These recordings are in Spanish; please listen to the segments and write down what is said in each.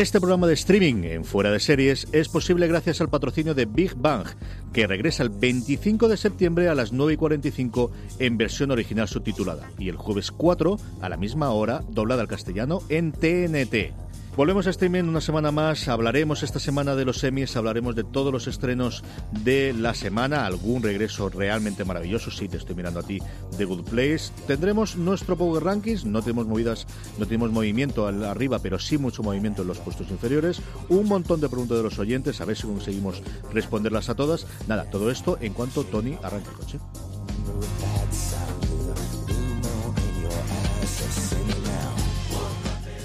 Este programa de streaming en Fuera de Series es posible gracias al patrocinio de Big Bang, que regresa el 25 de septiembre a las 9 y 45 en versión original subtitulada y el jueves 4 a la misma hora doblada al castellano en TNT. Volvemos a streaming una semana más. Hablaremos esta semana de los semis, hablaremos de todos los estrenos de la semana, algún regreso realmente maravilloso. Sí, te estoy mirando a ti de Good Place. Tendremos nuestro Power Rankings, no tenemos movidas, no tenemos movimiento arriba, pero sí mucho movimiento en los puestos inferiores. Un montón de preguntas de los oyentes, a ver si conseguimos responderlas a todas. Nada, todo esto en cuanto Tony arranque el coche.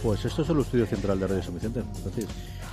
Pues esto es el estudio central de Radio San Vicente.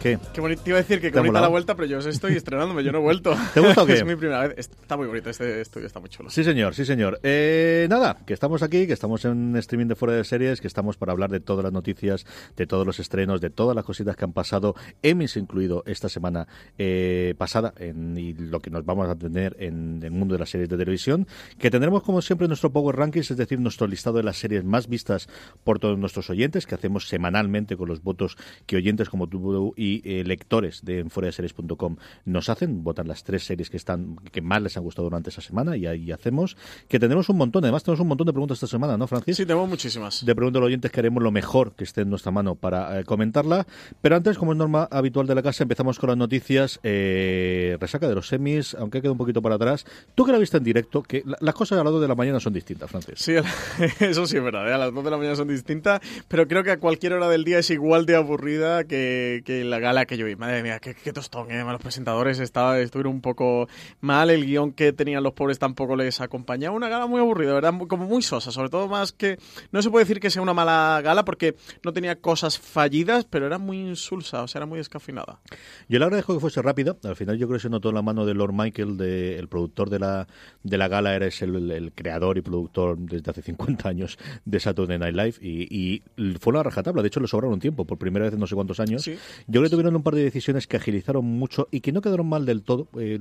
¿Qué? Qué bonito. Te iba a decir que qué bonita la vuelta, pero yo estoy estrenándome, yo no he vuelto. ¿Te gusta o qué? es mi primera vez. Está muy bonito, este estudio está muy chulo. Sí, señor, sí, señor. Eh, nada, que estamos aquí, que estamos en streaming de fuera de series, que estamos para hablar de todas las noticias, de todos los estrenos, de todas las cositas que han pasado, Emmys incluido esta semana eh, pasada, en, y lo que nos vamos a tener en el mundo de las series de televisión, que tendremos como siempre nuestro Power Rankings, es decir, nuestro listado de las series más vistas por todos nuestros oyentes, que hacemos semanalmente con los votos que oyentes como tú y eh, lectores de series.com nos hacen, votan las tres series que están que más les han gustado durante esa semana y ahí hacemos que tenemos un montón, además tenemos un montón de preguntas esta semana, ¿no, Francis? Sí, tenemos muchísimas. De preguntas a los oyentes que haremos lo mejor que esté en nuestra mano para eh, comentarla, pero antes, como es norma habitual de la casa, empezamos con las noticias eh, resaca de los semis, aunque queda un poquito para atrás. Tú que la viste en directo, que las cosas a las 2 de la mañana son distintas, Francis. Sí, eso sí es verdad, a las 2 de la mañana son distintas, pero creo que a cualquier hora del día es igual de aburrida que, la gala que yo vi. Madre mía, qué, tostón, ¿eh? Los presentadores estaba, estuvieron un poco mal, el guion que tenían los pobres tampoco les acompañaba. Una gala muy aburrida, ¿verdad? Como muy sosa, sobre todo más que... No se puede decir que sea una mala gala porque no tenía cosas fallidas, pero era muy insulsa, o sea, era muy descafinada. Yo le agradezco que fuese rápida. Al final yo creo que se notó la mano de Lord Michael, de, el productor de la, de la gala, era el, el, creador y productor desde hace 50 años de Saturday Night Live y, fue una rajatabla. De hecho, le sobraron un tiempo, por primera vez en no sé cuántos años. Yo creo que tuvieron un par de decisiones que agilizaron mucho y que no quedaron mal del todo, eh,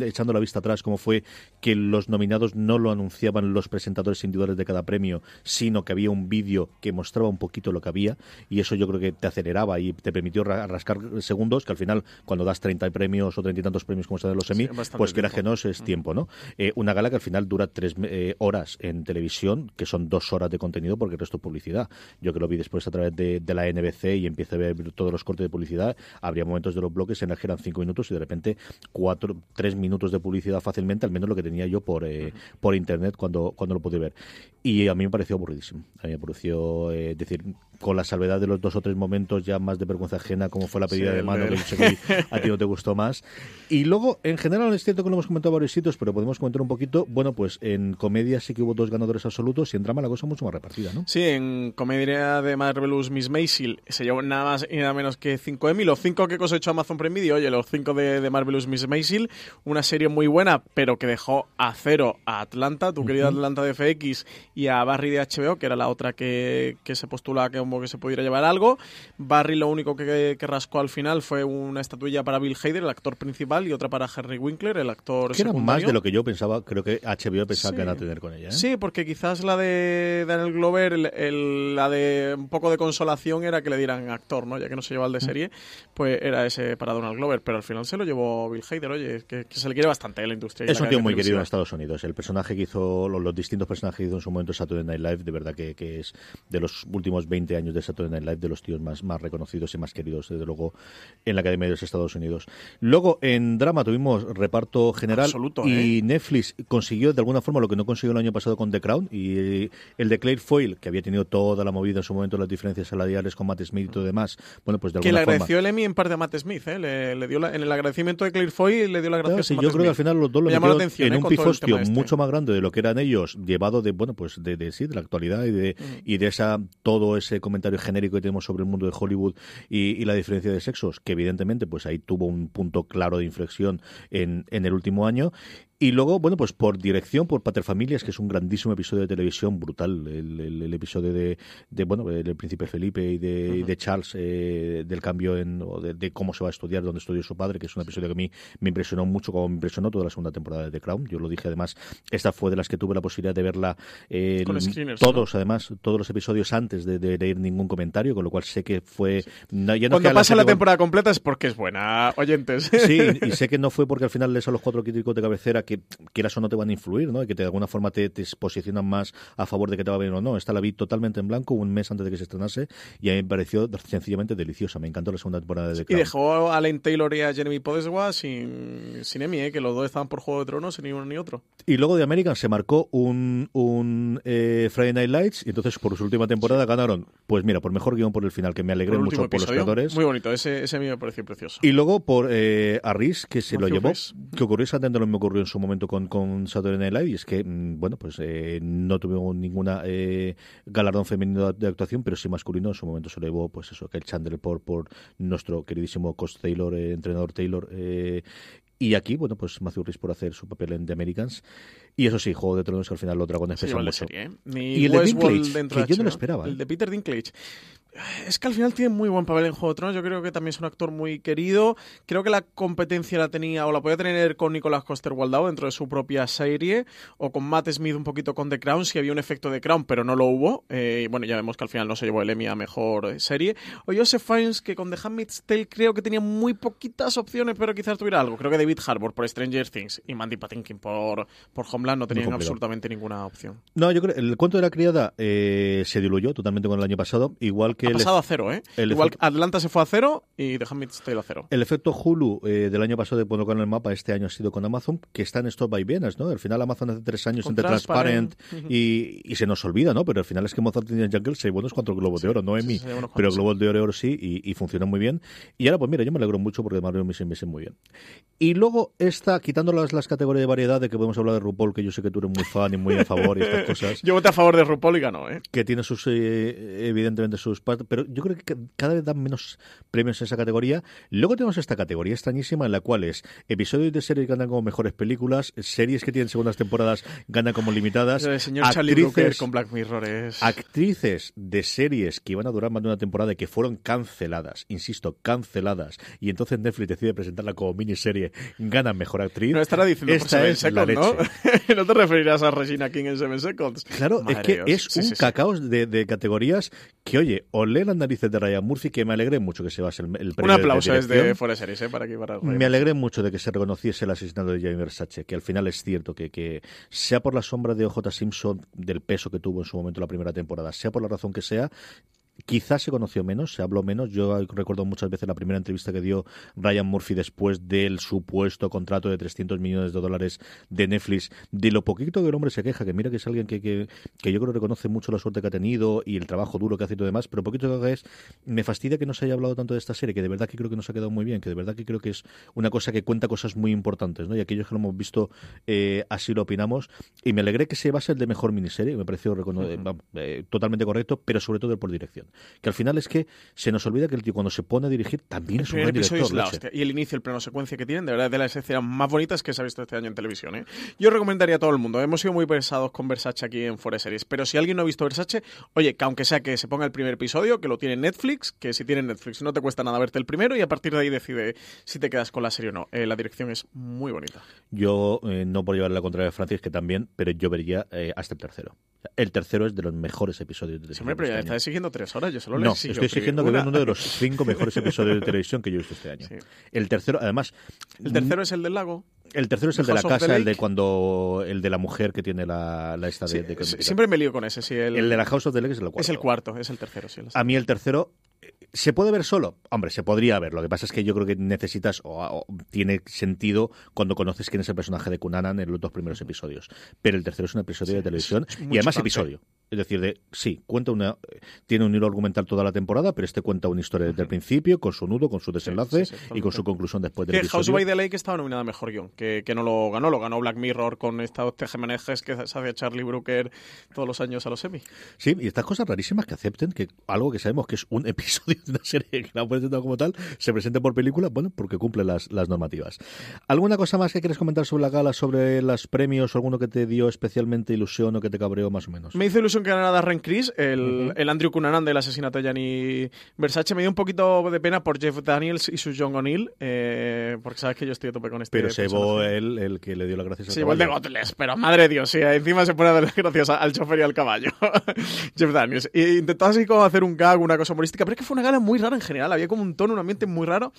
echando la vista atrás, como fue que los nominados no lo anunciaban los presentadores individuales de cada premio, sino que había un vídeo que mostraba un poquito lo que había y eso yo creo que te aceleraba y te permitió rascar segundos, que al final cuando das 30 premios o 30 y tantos premios como se de los semi, pues que era genos es tiempo, ¿no? Eh, una gala que al final dura tres eh, horas en televisión, que son dos horas de contenido porque el resto es publicidad. Yo que lo vi después a través de, la NBC y empiezo a ver todos los cortes de publicidad, habría momentos de los bloques en los que eran cinco minutos y de repente cuatro, tres minutos de publicidad fácilmente, al menos lo que tenía yo por, eh, por internet cuando, cuando lo pude ver. Y a mí me pareció aburridísimo. A mí me pareció, eh, decir, con la salvedad de los dos o tres momentos ya más de vergüenza ajena, como fue la pedida de mano, que sé que a ti no te gustó más. Y luego, en general, es cierto que lo hemos comentado varios sitios, pero podemos comentar un poquito. Bueno, pues en comedia sí que hubo dos ganadores absolutos y en drama la cosa mucho más repartida, ¿no? Sí, en comedia de Marvelous Miss Maisel se llevó nada más y nada menos que 5 Emmy. Los 5 que cosechó Amazon Prime Video, oye, los 5 de, de Marvelous Miss Maisel. Una serie muy buena, pero que dejó a cero a Atlanta, tu querida Atlanta de FX, y a Barry de HBO, que era la otra que, que se postula que, que se pudiera llevar algo. Barry lo único que, que, rascó al final fue una estatuilla para Bill Hader, el actor principal, y otra para Henry Winkler, el actor que era más de lo que yo pensaba, creo que HBO pensaba que iban a tener con ella. ¿eh? Sí, porque quizás la de Daniel Glover, el, la de un poco de consolación era que le dieran actor, ¿no? Ya que no se lleva el de serie, pues era ese para Donald Glover, pero al final se lo llevó Bill Hader, oye, que, se le quiere bastante a la industria. Es un tío muy querido en Estados Unidos. El personaje que hizo, los, distintos personajes que hizo en su momento Saturday Night Live, de verdad que, que, es de los últimos 20 años de Saturday Night Live, de los tíos más, más reconocidos y más queridos, desde luego, en la Academia de los Estados Unidos. Luego, en drama tuvimos reparto general y ¿eh? Netflix consiguió de alguna forma lo que no consiguió el año pasado con The Crown y el de Claire Foyle, que había tenido toda la movida en su momento, las diferencias salariales con Matt Smith y todo demás. Bueno, pues de alguna que le agradeció el Emmy en parte a Matt Smith, ¿eh? le, dio en el agradecimiento de Claire Foyle le dio la gracia sí, a Yo creo que al final los dos lo metieron en ¿eh? un pifostio este. mucho más grande de lo que eran ellos, llevado de, bueno, pues de, de sí, de la actualidad y de, y de esa todo ese comentario genérico que tenemos sobre el mundo de Hollywood y, la diferencia de sexos, que evidentemente pues ahí tuvo un punto claro de inflexión en, en el último año Y luego, bueno, pues por dirección, por Paterfamilias, que es un grandísimo episodio de televisión, brutal, el, episodio de, de, bueno, del príncipe Felipe y de, de Charles, eh, del cambio en, o de, cómo se va a estudiar, dónde estudió su padre, que es un episodio que a mí me impresionó mucho, como me impresionó toda la segunda temporada de The Crown. Yo lo dije además, esta fue de las que tuve la posibilidad de verla eh, todos, además, todos los episodios antes de, de, leer ningún comentario, con lo cual sé que fue... Cuando pasa la, temporada completa es porque es buena, oyentes. Sí, y sé que no fue porque al final lees a los cuatro críticos de cabecera que quieras o no te van a influir, ¿no? Y que de alguna forma te, te, posicionan más a favor de que te va bien o no. Esta la vi totalmente en blanco un mes antes de que se estrenase y a mí me pareció sencillamente deliciosa. Me encantó la segunda temporada de The Crown. Y dejó a Lane Taylor y a Jeremy Podeswa sin, sin Emmy, ¿eh? que los dos estaban por Juego de Tronos, ni uno ni otro. Y luego de American se marcó un, un eh, Friday Night Lights y entonces por su última temporada ganaron, pues mira, por mejor guion por el final, que me alegré mucho por los creadores. Muy bonito, ese, ese a mí me pareció precioso. Y luego por eh, Arris, que se lo llevó, que ocurrió exactamente lo mismo ocurrió en su momento con, con Saturday Night Live, y es que, mm, bueno, pues eh, no tuvimos ninguna eh, galardón femenino de actuación, pero sí masculino, en su momento se lo llevó, pues eso, que el Chandler por, por nuestro queridísimo Cost Taylor, eh, entrenador Taylor, eh, y aquí, bueno, pues Matthew Rhys por hacer su papel en The Americans. Y eso sí, Juego de Tronos que al final los dragones pesan mucho. Serie, Y el de Dinklage, que yo no lo esperaba. El de Peter Dinklage. Es que al final tiene muy buen papel en Juego de Tronos. Yo creo que también es un actor muy querido. Creo que la competencia la tenía o la podía tener con Nicolas Coster Waldau dentro de su propia serie o con Matt Smith un poquito con The Crown. Si había un efecto de Crown, pero no lo hubo. Eh, bueno, ya vemos que al final no se llevó el Emmy a mejor serie. O Joseph Fiennes, que con The Handmaid's Tale creo que tenía muy poquitas opciones, pero quizás tuviera algo. Creo que David Harbour por Stranger Things y Mandy Patinkin por, por Homeland no tenían absolutamente ninguna opción. No, yo creo el cuento de la criada eh, se diluyó totalmente con el año pasado, igual que... Ha pasado a cero, ¿eh? igual Atlanta se fue a cero y The Handmaid's Tale a cero. El efecto Hulu eh, del año pasado de ponerlo con el mapa este año ha sido con Amazon, que está en Stop by Vienas, ¿no? Al final Amazon hace tres años entre Transparent, y, y, se nos olvida, ¿no? Pero al final es que Mozart tenía Jungle seis buenos cuatro globos de oro, no Emmy, pero globos de oro, sí y, y funcionó muy bien. Y ahora, pues mira, yo me alegro mucho porque Mario me me muy bien. Y luego esta, quitando las, las categorías de variedad, de que podemos hablar de RuPaul, que yo sé que tú eres muy fan y muy a favor y estas cosas. yo voté a favor de RuPaul y ganó, ¿eh? Que tiene sus, eh, evidentemente, sus partes, pero yo creo que cada vez dan menos premios en esa categoría. Luego tenemos esta categoría extrañísima en la cual es episodios de series ganan como mejores películas, series que tienen segundas temporadas ganan como limitadas. El señor actrices, con Black Mirror es... Actrices de series que iban a durar más de una temporada y que fueron canceladas, insisto, canceladas, y entonces Netflix decide presentarla como miniserie, ganan mejor actriz. No estará diciendo Esta es Seconds, ¿no? no te referirás a Regina King en Seven Seconds. Claro, es que es un cacao de, categorías que, oye, o lee las narices de Ryan Murphy, que me alegré mucho que se base el, el premio Un aplauso desde Fuera Series, ¿eh? Para que para Me alegré mucho de que se reconociese el asesinato de Jamie Versace, que al final es cierto que, que sea por la sombra de OJ Simpson, del peso que tuvo en su momento la primera temporada, sea por la razón que sea, Quizás se conoció menos, se habló menos. Yo recuerdo muchas veces la primera entrevista que dio Ryan Murphy después del supuesto contrato de 300 millones de dólares de Netflix, de lo poquito que el hombre se queja, que mira que es alguien que, que, que yo creo que reconoce mucho la suerte que ha tenido y el trabajo duro que hace y todo demás, pero poquito que es, me fastidia que no se haya hablado tanto de esta serie, que de verdad que creo que nos ha quedado muy bien, que de verdad que creo que es una cosa que cuenta cosas muy importantes, ¿no? Y aquellos que lo hemos visto eh, así lo opinamos. Y me alegré que se base el de mejor miniserie, me pareció eh, totalmente correcto, pero sobre todo el por dirección que al final es que se nos olvida que el tío cuando se pone a dirigir también es un buen director. Y el inicio, el plano secuencia que tienen, de verdad, de las escenas más bonitas que se ha visto este año en televisión. ¿eh? Yo recomendaría a todo el mundo. Hemos sido muy pesados con Versace aquí en Forest Series, pero si alguien no ha visto Versace, oye, que aunque sea que se ponga el primer episodio, que lo tiene Netflix, que si tiene Netflix no te cuesta nada verte el primero y a partir de ahí decide si te quedas con la serie o no. Eh, la dirección es muy bonita. Yo, eh, no por llevarle la contraria a Francis, que también, pero yo vería hasta el tercero. El tercero es de los mejores episodios de televisión. Siempre, pero ya está exigiendo tres horas, yo solo No, estoy exigiendo que vean uno de los cinco mejores episodios de televisión que yo he visto este año. El tercero, además... ¿El tercero es el del lago? El tercero es el de la casa, el de cuando el de la mujer que tiene la, la esta de, Siempre me lío con ese, sí. El, de la House of the Lake es el cuarto. Es el cuarto, es el tercero, sí. A mí el tercero ¿Se puede ver solo? Hombre, se podría ver. Lo que pasa es que yo creo que necesitas, o, tiene sentido cuando conoces quién es el personaje de Kunanan en los dos primeros episodios. Pero el tercero es un episodio de televisión y además episodio. Es decir, de sí, cuenta una, tiene un hilo argumental toda la temporada, pero este cuenta una historia desde el principio, con su nudo, con su desenlace y con su conclusión después del que episodio. House by the Lake estaba nominada mejor guion, que, que, no lo ganó, lo ganó Black Mirror con estos tejemanejes que se hace Charlie Brooker todos los años a los Emmy. Sí, y estas cosas rarísimas que acepten que algo que sabemos que es un episodio una serie que la han presentado como tal se presente por película, bueno, porque cumple las, las normativas. ¿Alguna cosa más que quieres comentar sobre la gala, sobre los premios, o alguno que te dio especialmente ilusión o que te cabreó más o menos? Me hizo ilusión que ganara Darren Criss, el, el Andrew Cunanan del asesinato de Gianni Versace. Me dio un poquito de pena por Jeff Daniels y su John O'Neill, eh, porque sabes que yo estoy a tope con este Pero se llevó él el que le dio las gracias al Sí, igual de caballo. Godless, pero madre de Dios, sí, encima se pone a dar gracias al chofer y al caballo. Jeff Daniels. Y intentó así como hacer un gag, una cosa humorística, pero es que fue una gala muy rara en general, había como un tono, un ambiente muy raro.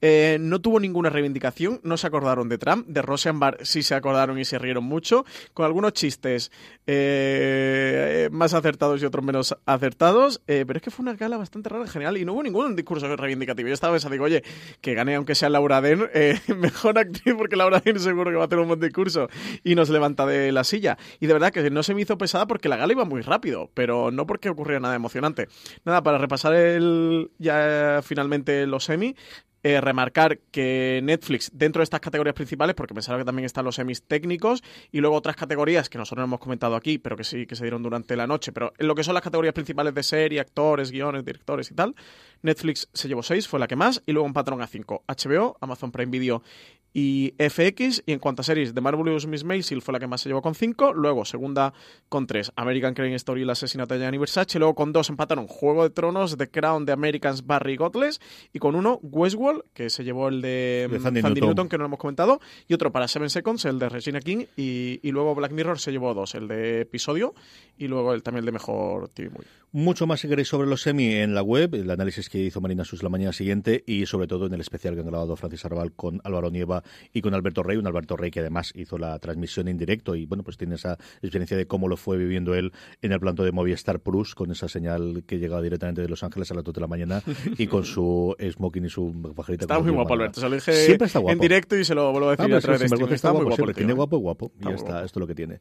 Eh, no tuvo ninguna reivindicación, no se acordaron de Trump, de Rosenberg sí se acordaron y se rieron mucho, con algunos chistes eh, más acertados y otros menos acertados, eh, pero es que fue una gala bastante rara en general y no hubo ningún discurso reivindicativo. Yo estaba pensando, digo, oye, que gane aunque sea Laura Dern, eh, mejor actriz porque Laura Dern seguro que va a tener un buen discurso y nos levanta de la silla. Y de verdad que no se me hizo pesada porque la gala iba muy rápido, pero no porque ocurriera nada emocionante. Nada, para repasar el ya finalmente los semi, eh, remarcar que Netflix, dentro de estas categorías principales, porque pensaron que también están los semis técnicos, y luego otras categorías que nosotros no hemos comentado aquí, pero que sí que se dieron durante la noche, pero en lo que son las categorías principales de serie, actores, guiones, directores y tal, Netflix se llevó 6, fue la que más, y luego un patrón a 5. HBO, Amazon Prime Video y FX. Y en cuanto a series, The Marvelous Miss Maisel fue la que más se llevó con 5. Luego, segunda con 3, American Crime Story y el asesinato de Gianni Versace. Luego con 2 empataron Juego de Tronos, The Crown, The Americans, Barry Godless. Y con uno, Westworld, que se llevó el de, De mm, Sandy Sandy Newton. Newton, que no lo hemos comentado. Y otro para Seven Seconds, el de Regina King. Y, y luego Black Mirror se llevó dos, el de episodio y luego el, también el de mejor TV Movie. Mucho más si queréis sobre los semi en la web, el análisis que hizo Marina Sus la mañana siguiente y sobre todo en el especial que han grabado Francis Arbal con Álvaro Nieva y con Alberto Rey, un Alberto Rey que además hizo la transmisión en directo y bueno, pues tiene esa experiencia de cómo lo fue viviendo él en el planto de Movistar Plus con esa señal que llegaba directamente de Los Ángeles a las 2 de la mañana y con su smoking y su pajarita. Está con muy guapo. Alberto. Se lo dije Siempre está guapo. en directo y se lo vuelvo a Ah, decir pero a es que través de sinvergüenza streaming. está Está muy guapo, siempre tiene guapo, guapo. Y Está ya muy está, esto es lo que tiene.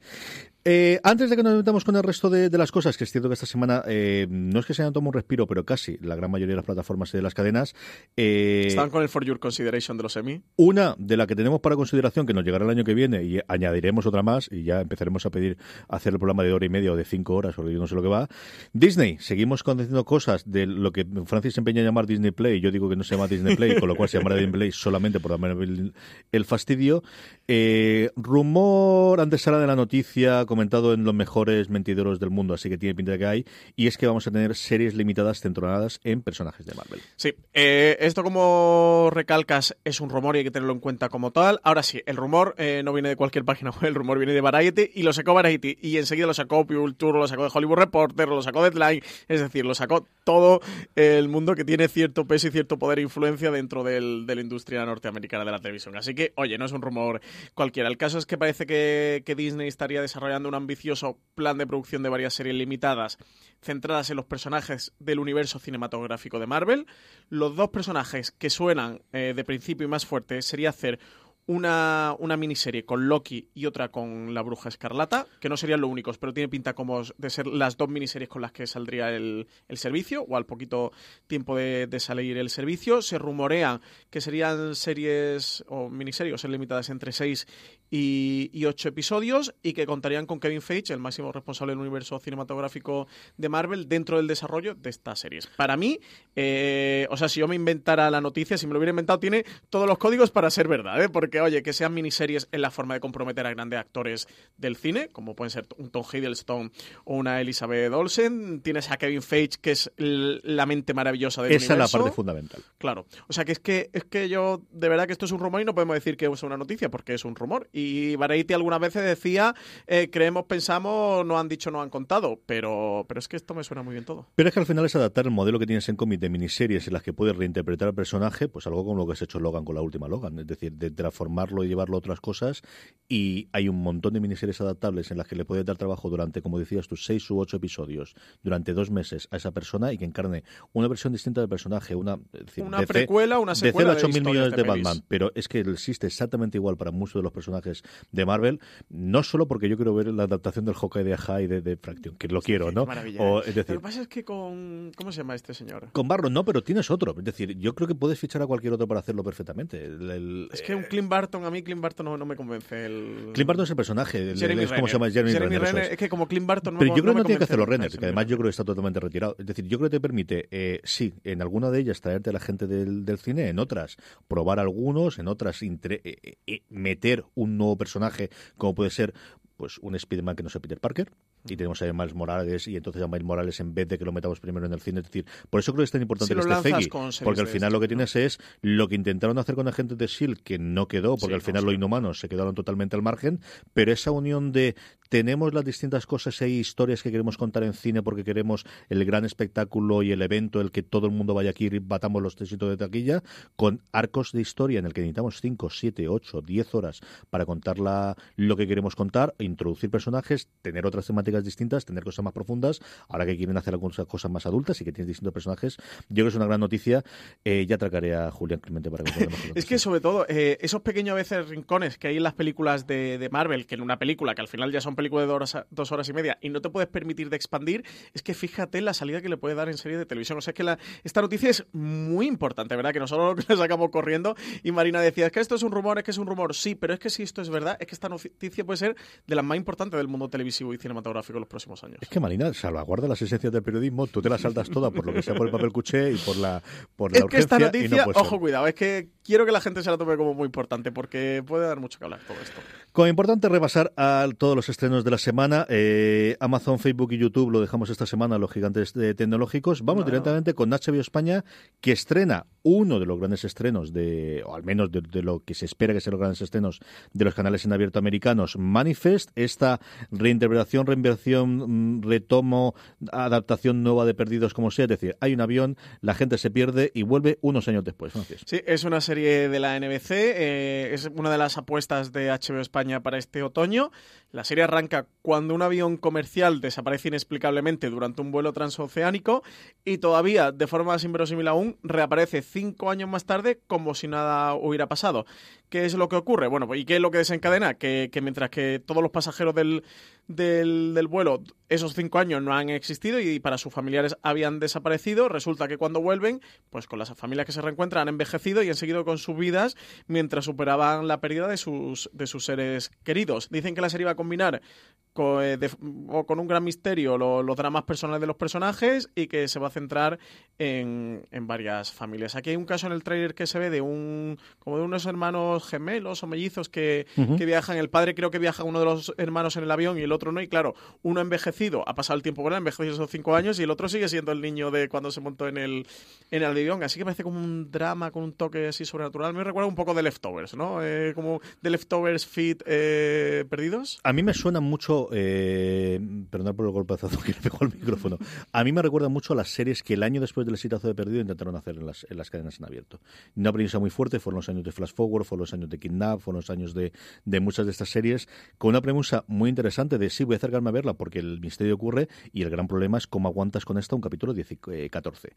Eh, antes de que nos metamos con el resto de, de las cosas, que es cierto que esta semana eh, no es que se hayan tomado un respiro, pero casi la gran mayoría de las plataformas y de las cadenas. eh, Estaban con el For Your Consideration de los Emmy. una de la que tenemos para consideración, que nos llegará el año que viene, y añadiremos otra más, y ya empezaremos a pedir hacer el programa de hora y media o de cinco horas, porque yo no sé lo que va. Disney, seguimos conociendo cosas de lo que Francis se empeña a llamar Disney Play, yo digo que no se llama Disney Play, con lo cual se llamará Play solamente por el, el fastidio. Eh, rumor, antes era de la noticia, comentado en los mejores mentideros del mundo, así que tiene pinta de que hay, y es que vamos a tener series limitadas centradas en personajes de Marvel. Sí, eh, esto como recalcas es un rumor y hay que tenerlo en cuenta como tal. Ahora sí, el rumor eh, no viene de cualquier página web, el rumor viene de Variety y lo sacó Variety y enseguida lo sacó Tour, lo sacó de Hollywood Reporter, lo sacó Deadline, es decir, lo sacó todo el mundo que tiene cierto peso y cierto poder e influencia dentro del- de la industria norteamericana de la televisión. Así que, oye, no es un rumor cualquiera. El caso es que parece que, que Disney estaría desarrollando un ambicioso plan de producción de varias series limitadas centradas en los personajes del universo cinematográfico de Marvel. Los dos personajes que suenan eh, de principio y más fuerte sería hacer una, una miniserie con Loki y otra con la Bruja Escarlata, que no serían los únicos, pero tiene pinta como de ser las dos miniseries con las que saldría el, el servicio, o al poquito tiempo de, de salir el servicio. Se rumorea que serían series o miniseries o ser limitadas entre 6 y, y 8 episodios y que contarían con Kevin Feige, el máximo responsable del universo cinematográfico de Marvel, dentro del desarrollo de estas series. Para mí, eh, o sea, si yo me inventara la noticia, si me lo hubiera inventado, tiene todos los códigos para ser verdad, ¿eh? porque, oye, que sean miniseries en la forma de comprometer a grandes actores del cine, como pueden ser un Tom Hiddleston o una Elizabeth Olsen, tienes a Kevin Feige, que es la mente maravillosa del Esa es la parte fundamental. Claro. O sea que es que es que yo de verdad que esto es un rumor y no podemos decir que es una noticia porque es un rumor. Y Variety algunas veces decía eh, creemos, pensamos, no han dicho, no han contado. Pero, pero es que esto me suena muy bien todo. Pero es que al final es adaptar el modelo que tienes en cómic de miniseries en las que puedes reinterpretar al personaje, pues algo como lo que has hecho Logan con la última Logan, es decir, de transformarlo y llevarlo a otras cosas. Y hay un montón de miniseries adaptables en las que le puedes dar trabajo durante, como decías tú, seis u ocho episodios, durante dos meses a esa persona y que encarne una versión distinta del personaje, una, decir, Una DC precuela, una de 0 secuela a de 8 mil millones de de. Batman, pero es que existe exactamente igual para muchos de los personajes personajes de Marvel, no solo porque yo quiero ver la adaptación del Hawkeye de Aja y de, de Fraction, que lo quiero, ¿no? O, es decir, lo que pasa es que con... ¿Cómo se llama este señor? Con Barro no, pero tienes otro. Es decir, yo creo que puedes fichar a cualquier otro para hacerlo perfectamente. es que un eh, Clint Barton, a mí Clint Barton no, me convence. El... Clint Barton es el personaje. Jeremy es como se llama Jeremy, Jeremy Renner. es. que como Clint Barton no Pero yo creo que no tiene que hacerlo Renner, que además yo creo que está totalmente retirado. Es decir, yo creo que te permite, eh, sí, en alguna de ellas traerte a la gente del, del cine, en otras probar algunos, en otras eh, meter nuevo personaje como puede ser pues un Spider-Man que no sea Peter Parker, y tenemos a Miles Morales y entonces a Miles Morales en vez de que lo metamos primero en el cine. Es decir, por eso creo que es tan importante este Feggy, porque al final lo que tienes es lo que intentaron hacer con Agentes de S.H.I.E.L.D., que no quedó, porque al final los inhumanos se quedaron totalmente al margen, pero esa unión de tenemos las distintas cosas y historias que queremos contar en cine porque queremos el gran espectáculo y el evento, el que todo el mundo vaya aquí y batamos los tesitos de taquilla, con arcos de historia en el que necesitamos 5, 7, 8, 10 horas para contar lo que queremos contar, introducir personajes, tener otras temáticas distintas, tener cosas más profundas, ahora que quieren hacer algunas cosas más adultas y que tienen distintos personajes. Yo creo que es una gran noticia. Eh, ya tracaré a Julián Clemente para que Es que sobre todo, eh, esos pequeños a veces rincones que hay en las películas de, de, Marvel, que en una película que al final ya son películas de dos horas, dos horas y media y no te puedes permitir de expandir, es que fíjate la salida que le puede dar en serie de televisión. O sea, es que la, esta noticia es muy importante, ¿verdad? Que no solo lo sacamos corriendo y Marina decía, es que esto es un rumor, es que es un rumor. Sí, pero es que si esto es verdad, es que esta noticia puede ser de las más importantes del mundo televisivo y cinematográfico en los próximos años. Es que Marina salvaguarda las esencias del periodismo, tú te las saltas todas por lo que sea por el papel cuché y por la por la Es que esta noticia, ojo, cuidado, es que quiero que la gente se la tome como muy importante porque puede dar mucho que hablar todo esto. Como importante repasar a todos los estrenos de la semana, eh, Amazon, Facebook y YouTube lo dejamos esta semana los gigantes tecnológicos. Vamos directamente con HBO España que estrena uno de los grandes estrenos de, o al menos de, de, lo que se espera que sean los grandes estrenos de los canales en abierto americanos, Manifest, esta reinterpretación, reinversión, mm, retomo, adaptación nueva de Perdidos, como sea. Es decir, hay un avión, la gente se pierde y vuelve unos años después. Sí, es una serie de la NBC, eh, es una de las apuestas de HBO España para este otoño. La serie arranca cuando un avión comercial desaparece inexplicablemente durante un vuelo transoceánico y todavía, de forma más inverosímil aún, reaparece cinco años más tarde como si nada hubiera pasado. ¿Qué es lo que ocurre? Bueno, ¿y qué es lo que desencadena? Que, mientras que todos los pasajeros del, del, del, vuelo esos cinco años no han existido y para sus familiares habían desaparecido, resulta que cuando vuelven, pues con las familias que se reencuentran han envejecido y han seguido con sus vidas mientras superaban la pérdida de sus, de sus seres queridos. Dicen que la serie va a combinar con, eh, con un gran misterio los dramas personales de los personajes y que se va a centrar en, en varias familias. Aquí hay un caso en el trailer que se ve de un como de unos hermanos gemelos o mellizos que, que viajan. El padre creo que viaja uno de los hermanos en el avión y el otro no. Y claro, uno ha envejecido, ha pasado el tiempo con él, ha envejecido esos cinco años y el otro sigue siendo el niño de cuando se montó en el, en el avión. Así que parece como un drama con un toque así sobrenatural. Me recuerda un poco de Leftovers, ¿no? Eh, como de Leftovers Fit eh, Perdidos. A mí me suena mucho, eh, perdón por el golpeazo que le pegó al micrófono, a mí me recuerda mucho a las series que el año después del exitazo de Perdido intentaron hacer en las, en las cadenas en abierto. Una premisa muy fuerte, fueron los años de Flash Forward, fueron los años de Kidnap, fueron los años de, muchas de estas series, con una premisa muy interesante de sí, voy a acercarme a verla porque el misterio ocurre y el gran problema es cómo aguantas con esta un capítulo 14.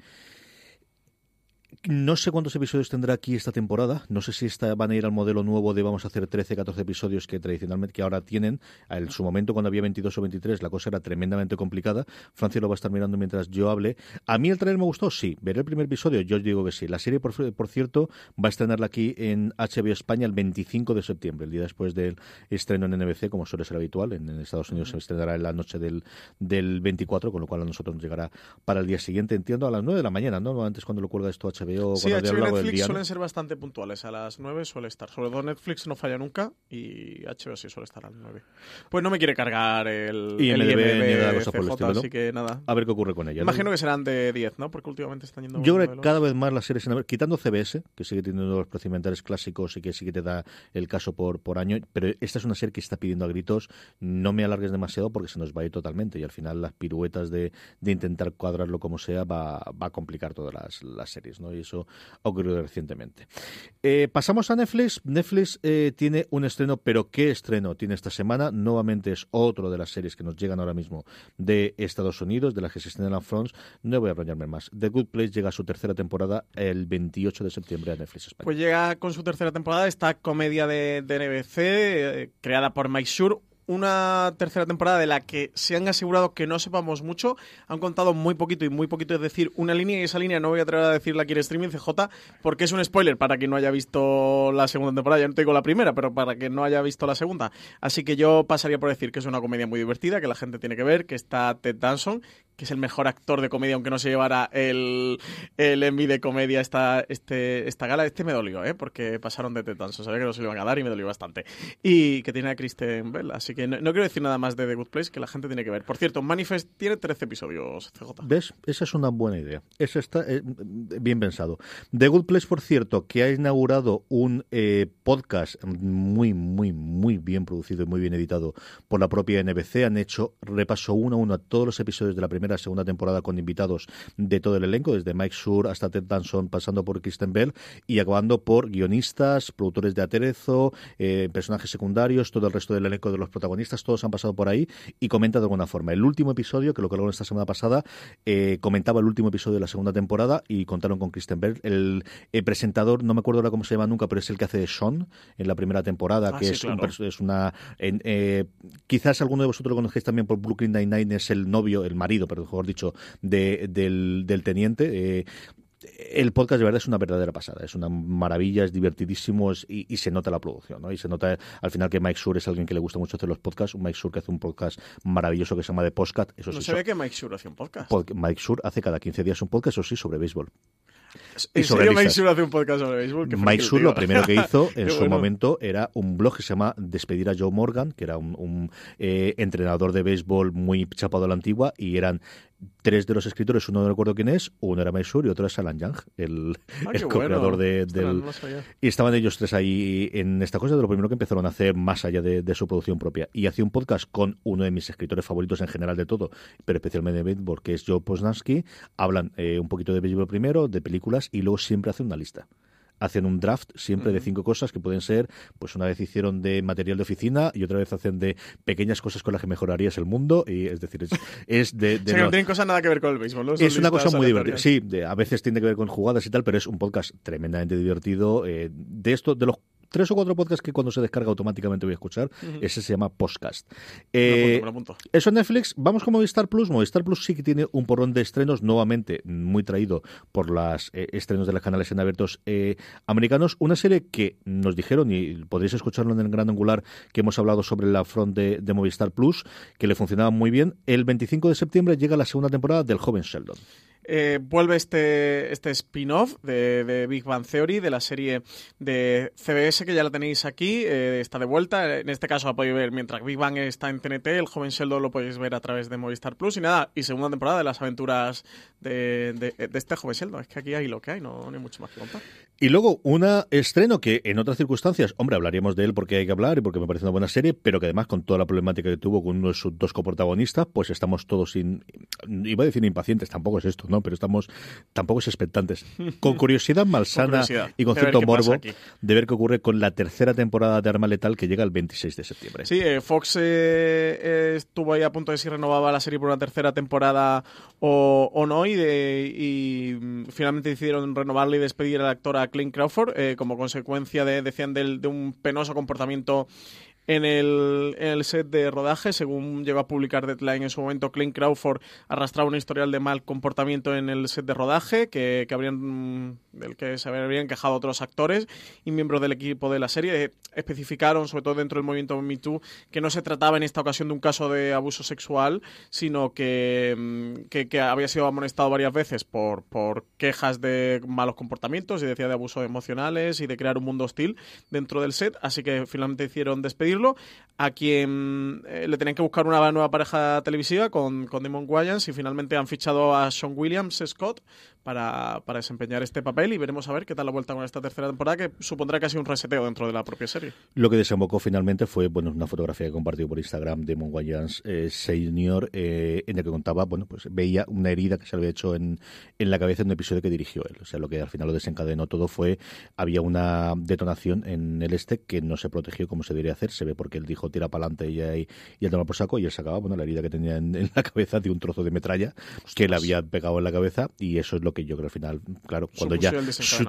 No sé cuántos episodios tendrá aquí esta temporada. No sé si esta, van a ir al modelo nuevo de vamos a hacer 13, 14 episodios que tradicionalmente que ahora tienen. En su momento, cuando había 22 o 23, la cosa era tremendamente complicada. Francia lo va a estar mirando mientras yo hable. ¿A mí el trailer me gustó? Sí. ¿Veré el primer episodio? Yo digo que sí. La serie, por, por cierto, va a estrenarla aquí en HBO España el 25 de septiembre, el día después del estreno en NBC, como suele ser habitual. En, Estados Unidos se estrenará en la noche del, del 24, con lo cual a nosotros nos llegará para el día siguiente. Entiendo a las 9 de la mañana, ¿no? Antes cuando lo cuelga esto HBO. Sí, HBO y Netflix suelen ser bastante puntuales. A las 9 suele estar. Sobre todo Netflix no falla nunca y HBO sí suele estar a las 9. Pues no me quiere cargar el, y el IMDb, FJ, así que nada. A ver qué ocurre con ella. Imagino que serán de 10, ¿no? Porque últimamente están yendo... Yo creo que cada vez más las series, en quitando CBS, que sigue teniendo los procedimentales clásicos y que sí que te da el caso por, por año, pero esta es una serie que está pidiendo a gritos, no me alargues demasiado porque se nos va a ir totalmente y al final las piruetas de, de intentar cuadrarlo como sea va, va a complicar todas las, las series, ¿no? Y eso ha ocurrido recientemente. Eh, pasamos a Netflix. Netflix eh, tiene un estreno, pero ¿qué estreno tiene esta semana? Nuevamente es otro de las series que nos llegan ahora mismo de Estados Unidos, de las que se estrenan en France. No voy a enrollarme más. The Good Place llega a su tercera temporada el 28 de septiembre a Netflix España. Pues llega con su tercera temporada esta comedia de, de NBC, eh, creada por Mike Shure, una tercera temporada de la que se han asegurado que no sepamos mucho. Han contado muy poquito y muy poquito, es decir, una línea y esa línea no voy a atrever a decirla aquí en streaming CJ porque es un spoiler para quien no haya visto la segunda temporada. Ya no tengo la primera, pero para quien no haya visto la segunda. Así que yo pasaría por decir que es una comedia muy divertida, que la gente tiene que ver, que está Ted Danson, que es el mejor actor de comedia, aunque no se llevara el, el Emmy de comedia esta, este, esta gala. Este me dolió, ¿eh? porque pasaron de Ted Danson. Sabía que no se lo iban a dar y me dolió bastante. Y que tiene a Kristen Bell, así que no, no, quiero decir nada más de The Good Place que la gente tiene que ver. Por cierto, Manifest tiene 13 episodios, CJ. ¿Ves? Esa es una buena idea. Eso está eh, bien pensado. The Good Place, por cierto, que ha inaugurado un eh, podcast muy, muy, muy bien producido y muy bien editado por la propia NBC. Han hecho repaso uno a uno a todos los episodios de la primera y segunda temporada con invitados de todo el elenco, desde Mike Shure hasta Ted Danson, pasando por Kristen Bell y acabando por guionistas, productores de aterezo, eh, personajes secundarios, todo el resto del elenco de los protagonistas todos han pasado por ahí y comenta de alguna forma. El último episodio, que lo colocaron esta semana pasada, eh, comentaba el último episodio de la segunda temporada y contaron con Kristen Bell. El, el, presentador, no me acuerdo ahora cómo se llama nunca, pero es el que hace de Sean en la primera temporada, Ah, que sí, es, claro. un, es una... en- eh, quizás alguno de vosotros lo conocéis también por Brooklyn Nine-Nine, es el novio, el marido, pero mejor dicho, de, del, del teniente. Eh, el podcast de verdad es una verdadera pasada, es una maravilla, es divertidísimo es- y, y se nota la producción, ¿no? Y se nota al final que Mike Shure es alguien que le gusta mucho hacer los podcasts, un Mike Shure que hace un podcast maravilloso que se llama The Postcat, eso No sí, sabía so- que Mike Shure hacía un podcast. pod- Mike Shure hace cada 15 días un podcast, eso sí, sobre béisbol. y ¿En sobre serio Mike. Shure hace un podcast sobre béisbol? Mike tío. lo primero que hizo en su bueno. momento era un blog que se llama Despedir a Joe Morgan, que era un, un, eh, entrenador de béisbol muy chapado a la antigua, y eran tres de los escritores, uno no recuerdo quién es, uno era Shure y otro es Alan Young, el, Ah, el co-creador bueno. de- del, y estaban ellos tres ahí en esta cosa de lo primero que empezaron a hacer más allá de, de su producción propia. Y hacía un podcast con uno de mis escritores favoritos en general de todo, pero especialmente de béisbol, que es Joe Posnansky. Hablan eh, un poquito de béisbol primero, de películas, y luego siempre hacen una lista. Hacen un draft siempre de cinco cosas que pueden ser, pues una vez hicieron de material de oficina y otra vez hacen de pequeñas cosas con las que mejorarías el mundo. Y es decir, es, es de, O de sea, no tienen cosas nada que ver con el béisbol, ¿no? Es una cosa muy divertida. Sí, de- a veces tiene que ver con jugadas y tal, pero es un podcast tremendamente divertido. eh, de esto, de los tres o cuatro podcasts que cuando se descarga automáticamente voy a escuchar, ese se llama Podcast. Me Eh, apunto, me lo apunto. eso en Netflix. Vamos con Movistar Plus. Movistar Plus sí que tiene un porrón de estrenos, nuevamente muy traído por los estrenos de los canales en abiertos eh, americanos. Una serie que nos dijeron, y podréis escucharlo en el Gran Angular, que hemos hablado sobre la front de, de Movistar Plus, que le funcionaba muy bien. El 25 de septiembre llega la segunda temporada del Joven Sheldon. Eh, vuelve este, este spin-off de, Big Bang Theory, de la serie de CBS, que ya la tenéis aquí, eh, está de vuelta. En este caso la podéis ver mientras Big Bang está en TNT, el joven Sheldon lo podéis ver a través de Movistar Plus. Y nada, y segunda temporada de las aventuras de, de- este joven Sheldon. Es que aquí hay lo que hay, no, no hay mucho más que contar. Y luego un estreno que en otras circunstancias, hombre, hablaríamos de él porque hay que hablar y porque me parece una buena serie, pero que además con toda la problemática que tuvo con uno de sus dos coprotagonistas, pues estamos todos sin, iba a decir impacientes, tampoco es esto, ¿no? Pero estamos, tampoco es expectantes, con curiosidad malsana curiosidad, y con cierto morbo de ver qué ocurre con la tercera temporada de Arma Letal que llega el 26 de septiembre. Sí, eh, Fox eh, eh, estuvo ahí a punto de si renovaba la serie por una tercera temporada o, o no, y, de- y, mm, finalmente decidieron renovarla y despedir al actor a Clint Crawford como consecuencia de, decían, del- de un penoso comportamiento en el, en el set de rodaje. Según llegó a publicar Deadline en su momento, Clint Crawford arrastraba un historial de mal comportamiento en el set de rodaje que, que habrían, mm, del que se habrían quejado otros actores y miembros del equipo de la serie. Especificaron, sobre todo dentro del movimiento Me Too, que no se trataba en esta ocasión de un caso de abuso sexual, sino que, mm, que, que había sido amonestado varias veces por, por quejas de malos comportamientos y decía de abusos emocionales y de crear un mundo hostil dentro del set, así que finalmente hicieron A quien eh, le tenían que buscar una nueva pareja televisiva con, con Damon Wayans y finalmente han fichado a Sean Williams Scott para, para desempeñar este papel y veremos a ver qué tal la vuelta con esta tercera temporada que supondrá casi un reseteo dentro de la propia serie. Lo que desembocó finalmente fue bueno una fotografía que compartió por Instagram de Mon Wayans eh, Senior eh, en la que contaba, bueno, pues veía una herida que se había hecho en, en la cabeza en un episodio que dirigió él. O sea, lo que al final lo desencadenó todo fue, había una detonación en el este que no se protegió como se debería hacer. Se ve porque él dijo tira para adelante y, y, y el toma por saco y él sacaba, bueno, la herida que tenía en, en la cabeza de un trozo de metralla que le había pegado en la cabeza y eso es lo que yo creo al final, claro, cuando ya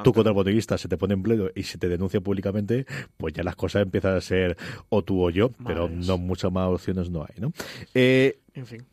tú contra el boteguista se te pone en pleno y se te denuncia públicamente, pues ya las cosas empiezan a ser o tú o yo, pero no muchas más opciones no hay, ¿no? Eh, En fin.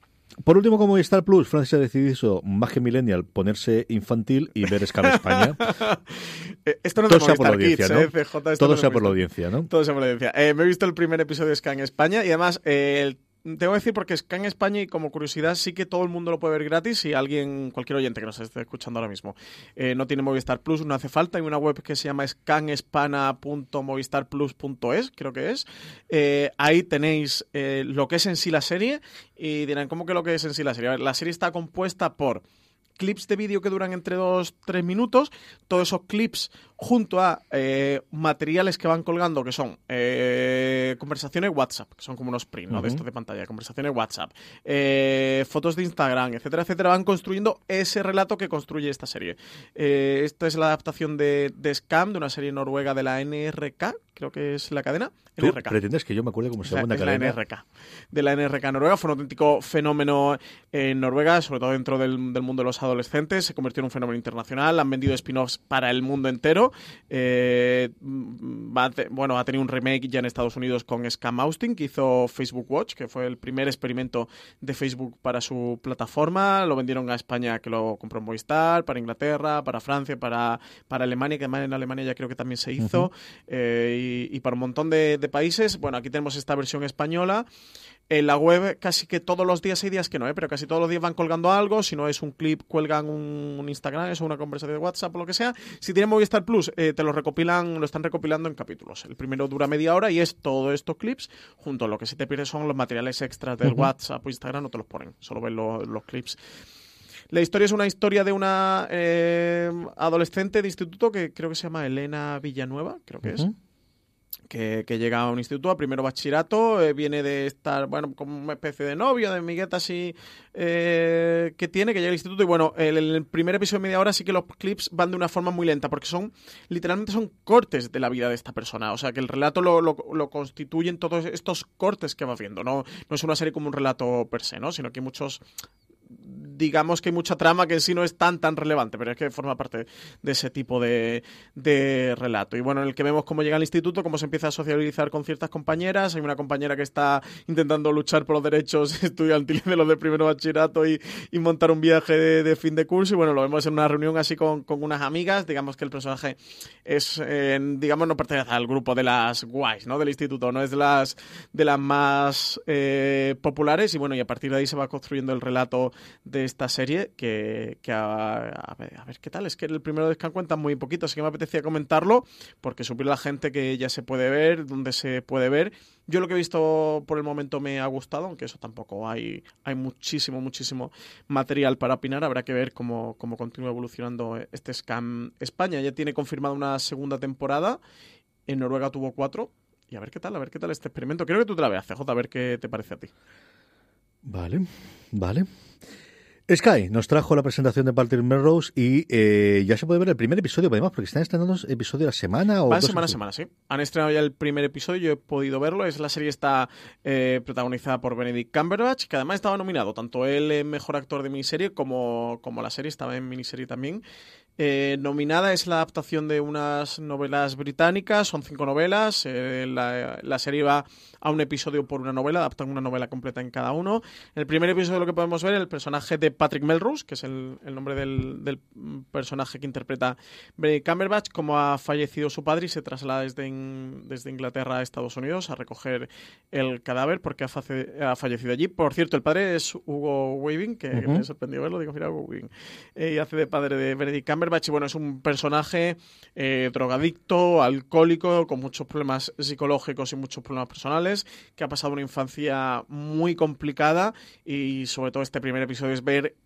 Por último, como Star Plus, Francis ha decidido, más que Millennial, ponerse infantil y ver Scam España. esto no Todo sea por la Movistar audiencia, ¿no? eh, Todo sea por la audiencia, ¿no? Todo sea por la audiencia. Eh, me he visto el primer episodio de Scan España y además eh, el tengo que decir porque Scan España y como curiosidad sí que todo el mundo lo puede ver gratis y alguien, cualquier oyente que nos esté escuchando ahora mismo eh, no tiene Movistar Plus, no hace falta. Hay una web que se llama scanespana.movistarplus.es, creo que es. Eh, ahí tenéis eh, lo que es en sí la serie y dirán, ¿cómo que lo que es en sí la serie? A ver, la serie está compuesta por clips de vídeo que duran entre 2-3 minutos, todos esos clips junto a eh, materiales que van colgando, que son eh, conversaciones WhatsApp, que son como unos print, ¿no? De esto de pantalla, conversaciones WhatsApp, eh, fotos de Instagram, etcétera, etcétera, van construyendo ese relato que construye esta serie. Esta es la adaptación de, de Scam, de una serie noruega de la NRK, creo que es la cadena. ¿Tú NRK. pretendes que yo me acuerde cómo se Es la- es la cadena? NRK. De la NRK Noruega. Fue un auténtico fenómeno en Noruega, sobre todo dentro del, del mundo de los adolescentes. Se convirtió en un fenómeno internacional. Han vendido spin-offs para el mundo entero. Eh, va te- bueno, ha tenido un remake ya en Estados Unidos con Scam Austin, que hizo Facebook Watch, que fue el primer experimento de Facebook para su plataforma. Lo vendieron a España, que lo compró en Movistar, para Inglaterra, para Francia, para, para Alemania, que además en Alemania ya creo que también se hizo, eh, y, y para un montón de, de países. Bueno, aquí tenemos esta versión española. En la web casi que todos los días hay días que no, ¿eh? pero casi todos los días van colgando algo. Si no es un clip, cuelgan un, un Instagram, es una conversación de WhatsApp o lo que sea. Si tienen Movistar Plus, eh, te lo recopilan, lo están recopilando en capítulos. El primero dura media hora y es todos estos clips, junto a lo que se te pierde son los materiales extras del. WhatsApp o Instagram, no te los ponen, solo ven lo- los clips. La historia es una historia de una eh, adolescente de instituto que creo que se llama Elena Villanueva, creo que es. Que, que llega a un instituto, a primero bachillerato, eh, viene de estar, bueno, como una especie de novio, de amigueta así, eh, que tiene, que llega al instituto. Y bueno, el, el primer episodio de media hora sí que los clips van de una forma muy lenta, porque son, literalmente son cortes de la vida de esta persona. O sea, que el relato lo, lo, constituyen todos estos cortes que va viendo. No, no es una serie como un relato per se, ¿no? Sino que hay muchos digamos que hay mucha trama que en sí no es tan tan relevante, pero es que forma parte de ese tipo de, de relato. Y bueno, en el que vemos cómo llega al instituto, cómo se empieza a socializar con ciertas compañeras. Hay una compañera que está intentando luchar por los derechos estudiantiles de los de primero bachillerato y, montar un viaje de, fin de curso. Y bueno, lo vemos en una reunión así con, con unas amigas. Digamos que el personaje es, eh, digamos, no pertenece al grupo de las guays, ¿no? Del instituto, no es de las, de las más eh, populares. Y bueno, y a partir de ahí se va construyendo el relato de esta serie que, que a, ver, a ver qué tal. Es que el primero de Scan cuenta muy poquito, así que me apetecía comentarlo porque suplir la gente que ya se puede ver, donde se puede ver. Yo lo que he visto por el momento me ha gustado, aunque eso tampoco hay, hay muchísimo, muchísimo material para opinar. Habrá que ver cómo, cómo continúa evolucionando este Scam España. Ya tiene confirmada una segunda temporada. En Noruega tuvo cuatro. Y a ver qué tal, a ver qué tal este experimento. Creo que tú te la veas, CJ, a ver qué te parece a ti. Vale, vale. Sky nos trajo la presentación de Patrick Melrose y eh, ya se puede ver el primer episodio, además, porque están estrenando episodio a la semana o Van semana a semana, sí. Han estrenado ya el primer episodio, yo he podido verlo. Es la serie está eh, protagonizada por Benedict Cumberbatch, que además estaba nominado, tanto él en mejor actor de miniserie como, como la serie estaba en miniserie también. Eh, nominada es la adaptación de unas novelas británicas, son cinco novelas. eh, la, la serie va a un episodio por una novela, adaptan una novela completa en cada uno. En el primer episodio lo que podemos ver el personaje de Patrick Melrose, que es el, el nombre del, del personaje que interpreta Benedict Cumberbatch, como ha fallecido su padre y se traslada desde, in- desde Inglaterra a Estados Unidos a recoger el cadáver porque ha, face- ha fallecido allí. Por cierto, el padre es Hugo Weaving, que me sorprendió verlo, digo, mira, Hugo Weaving. Eh, y hace de padre de Benedict Cumberbatch y bueno, es un personaje eh, drogadicto, alcohólico, con muchos problemas psicológicos y muchos problemas personales, que ha pasado una infancia muy complicada y sobre todo este primer episodio es ver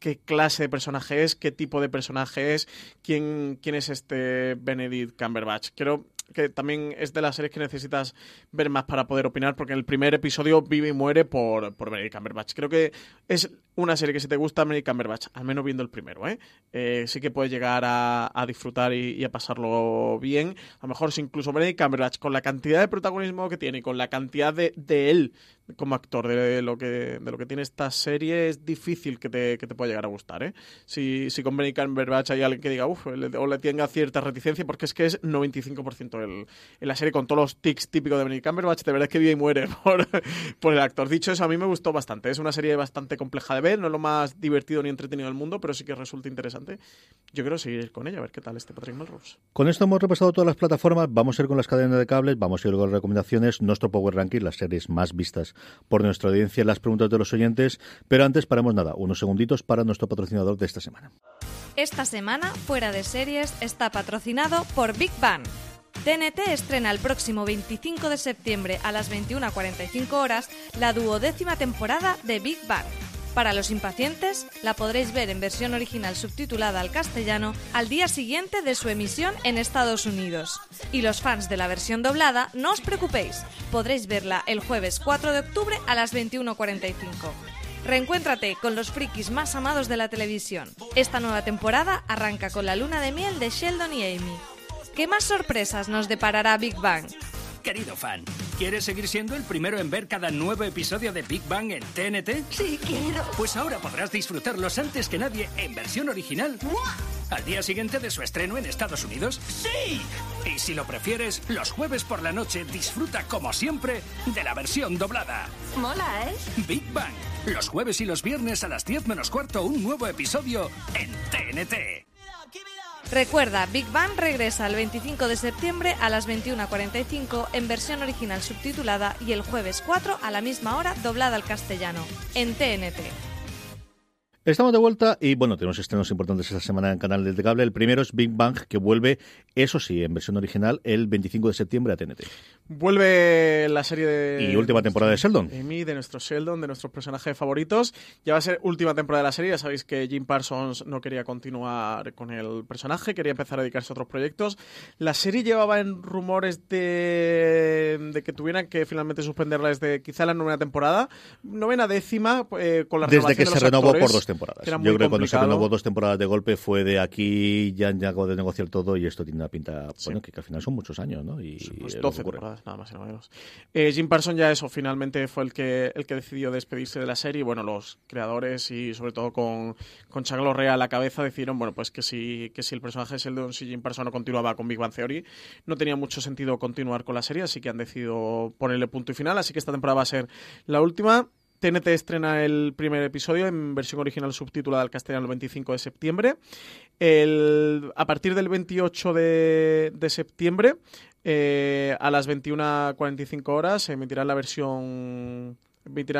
qué clase de personaje es, qué tipo de personaje es, quién, quién es este Benedict Cumberbatch. Quiero que también es de las series que necesitas ver más para poder opinar, porque en el primer episodio vive y muere por, por Benedict Cumberbatch. Creo que es una serie que si te gusta Benedict Cumberbatch, al menos viendo el primero, ¿eh? eh sí que puedes llegar a, disfrutar y, a pasarlo bien. A lo mejor si incluso Benedict Cumberbatch, con la cantidad de protagonismo que tiene y con la cantidad de, de él como actor de lo que de lo que tiene esta serie es difícil que te, que te pueda llegar a gustar ¿eh? si, si con Benedict Cumberbatch hay alguien que diga uff o le tenga cierta reticencia porque es que es 95% el, en la serie con todos los tics típicos de Benedict Cumberbatch de verdad es que vive y muere por, por el actor dicho eso a mí me gustó bastante es una serie bastante compleja de ver no es lo más divertido ni entretenido del mundo, pero sí que resulta interesante. Yo quiero seguir con ella, a ver qué tal este Patrick Melrose. Con esto hemos repasado todas las plataformas, vamos a ir con las cadenas de cables, vamos a ir con las recomendaciones, nuestro Power Ranking, las series más vistas por nuestra audiencia, las preguntas de los oyentes, pero antes paramos nada, unos segunditos para nuestro patrocinador de esta semana. Esta semana, Fuera de Series está patrocinado por Big Bang. TNT estrena el próximo 25 de septiembre a las 21.45 horas la duodécima temporada de Big Bang para los impacientes, la podréis ver en versión original subtitulada al castellano al día siguiente de su emisión en Estados Unidos. Y los fans de la versión doblada, no os preocupéis, podréis verla el jueves 4 de octubre a las 21.45. Reencuéntrate con los frikis más amados de la televisión. Esta nueva temporada arranca con la luna de miel de Sheldon y Amy. ¿Qué más sorpresas nos deparará Big Bang? Querido fan, ¿quieres seguir siendo el primero en ver cada nuevo episodio de Big Bang en TNT? Sí, quiero. Pues ahora podrás disfrutarlos antes que nadie en versión original. Al día siguiente de su estreno en Estados Unidos. ¡Sí! Y si lo prefieres, los jueves por la noche disfruta como siempre de la versión doblada. Mola, ¿eh? Big Bang. Los jueves y los viernes a las 10 menos cuarto un nuevo episodio en TNT. Recuerda, Big Bang regresa el 25 de septiembre a las 21.45 en versión original subtitulada y el jueves 4 a la misma hora doblada al castellano, en TNT. Estamos de vuelta y bueno, tenemos estrenos importantes esta semana en Canal de Cable. El primero es Big Bang, que vuelve, eso sí, en versión original, el 25 de septiembre a TNT. Vuelve la serie de... Y última temporada de Sheldon. De de nuestro Sheldon, de nuestros personajes favoritos. Ya va a ser última temporada de la serie. Ya sabéis que Jim Parsons no quería continuar con el personaje, quería empezar a dedicarse a otros proyectos. La serie llevaba en rumores de, de que tuvieran que finalmente suspenderla desde quizá la novena temporada. Novena décima, eh, con la Desde que se renovó por dos temporadas. Yo creo que cuando se renovó dos temporadas de golpe fue de aquí, ya han llegado de negociar todo y esto tiene una pinta, bueno, que, al final son muchos años, ¿no? Y pues 12 temporadas, nada más y nada menos. Eh, Jim Parsons ya eso, finalmente fue el que, el que decidió despedirse de la serie. Bueno, los creadores y sobre todo con, con Chuck a la cabeza decidieron, bueno, pues que si, que si el personaje de Sheldon, si Jim Parsons no continuaba con Big Bang Theory, no tenía mucho sentido continuar con la serie, así que han decidido ponerle punto y final. Así que esta temporada va a ser la última. TNT estrena el primer episodio en versión original subtitulada al castellano el 25 de septiembre. a partir del 28 de, septiembre, eh, a las 21.45 horas, se emitirá la versión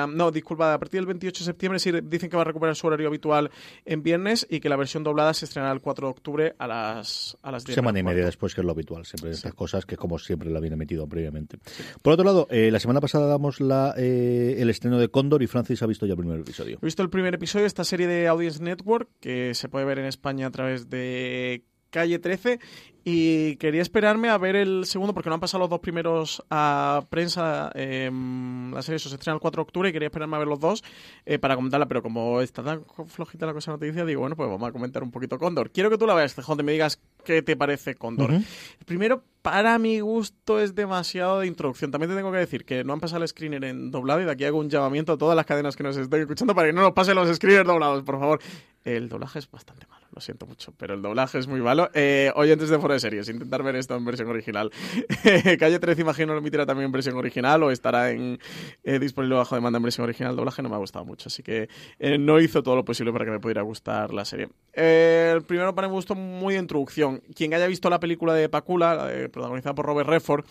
no, disculpa, a partir del 28 de septiembre sí dicen que va a recuperar su horario habitual en viernes y que la versión doblada se estrenará el 4 de octubre a las, a las 10. Semana y media después, que es lo habitual, siempre estas cosas que como siempre la viene metido previamente. Por otro lado, eh, la semana pasada damos la, eh, el estreno de Cóndor y Francis ha visto ya el primer episodio. He visto el primer episodio de esta serie de Audience Network que se puede ver en España a través de Calle 13 y quería esperarme a ver el segundo porque no han pasado los dos primeros a prensa. Em, la serie se estrena el 4 de octubre y quería esperarme a ver los dos eh, para comentarla, pero como está tan flojita la cosa noticia, digo, bueno, pues vamos a comentar un poquito Cóndor. Quiero que tú la veas, Cejón, me digas qué te parece Cóndor. El primero, para mi gusto, es demasiado de introducción. También te tengo que decir que no han pasado el screener en doblado y de aquí hago un llamamiento a todas las cadenas que nos estén escuchando para que no nos pasen los screeners doblados, por favor. El doblaje es bastante malo, lo siento mucho, pero el doblaje es muy malo. Eh, oyentes de de series, intentar ver esto en versión original. Calle 13, imagino, lo emitirá también en versión original o estará en, eh, disponible bajo demanda en versión original. El doblaje no me ha gustado mucho, así que eh, no hizo todo lo posible para que me pudiera gustar la serie. el primero para mí me gustó muy de introducción. Quien haya visto la película de Pacula, protagonizada por Robert Redford,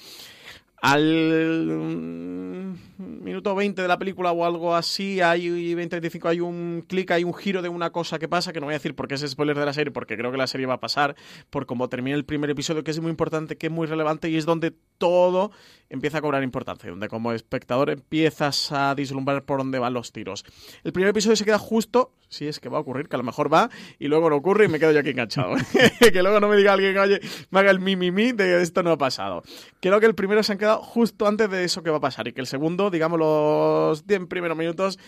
al mm, minuto 20 de la película o algo así, hay 20-25, hay un clic, hay un giro de una cosa que pasa, que no voy a decir porque es spoiler de la serie, porque creo que la serie va a pasar, por cómo termina el primer episodio, que es muy importante, que es muy relevante y es donde todo empieza a cobrar importancia, donde como espectador empiezas a vislumbrar por dónde van los tiros. El primer episodio se queda justo, si es que va a ocurrir, que a lo mejor va, y luego no ocurre y me quedo yo aquí enganchado. que luego no me diga alguien, oye, me haga el mi, mi, mi de esto no ha pasado. Creo que el primero se han quedado justo antes de eso que va a pasar, y que el segundo, digamos, los 10 primeros minutos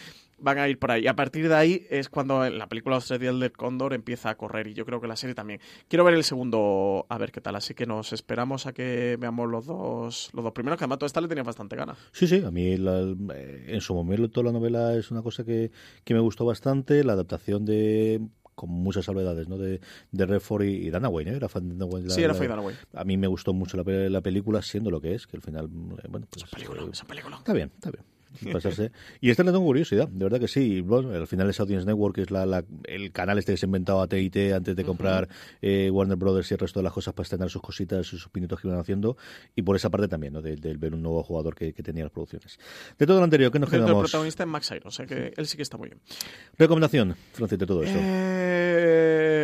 van a ir por ahí. Y a partir de ahí es cuando la película Los tres días del empieza a correr y yo creo que la serie también. Quiero ver el segundo a ver qué tal, así que nos esperamos a que veamos los dos los dos primeros, que además toda esta le tenía bastante ganas. Sí, sí, a mí eh, en su momento la novela es una cosa que, que me gustó bastante, la adaptación de con muchas salvedades, ¿no? De, de Redford y, Dana Wayne, ¿eh? Era fan de Dana Wayne. sí, era fan de Dana Wayne. A mí me gustó mucho la, la, película, siendo lo que es, que al final, eh, bueno, pues... Esa película, esa película. Está bien, está bien. Pasarse. Y esta le tengo curiosidad, de verdad que sí. Bueno, al final es Audience Network, que es la, el canal este que se ha inventado AT&T antes de comprar eh, Warner Brothers y el resto de las cosas para estrenar sus cositas y sus pinitos que iban haciendo. Y por esa parte también, ¿no? Del de, ver un nuevo jugador que, tenía las producciones. De todo lo anterior, ¿qué nos quedamos? El protagonista es Max Iron, o sea que él sí que está muy bien. Recomendación, Francis, de todo esto. Eh,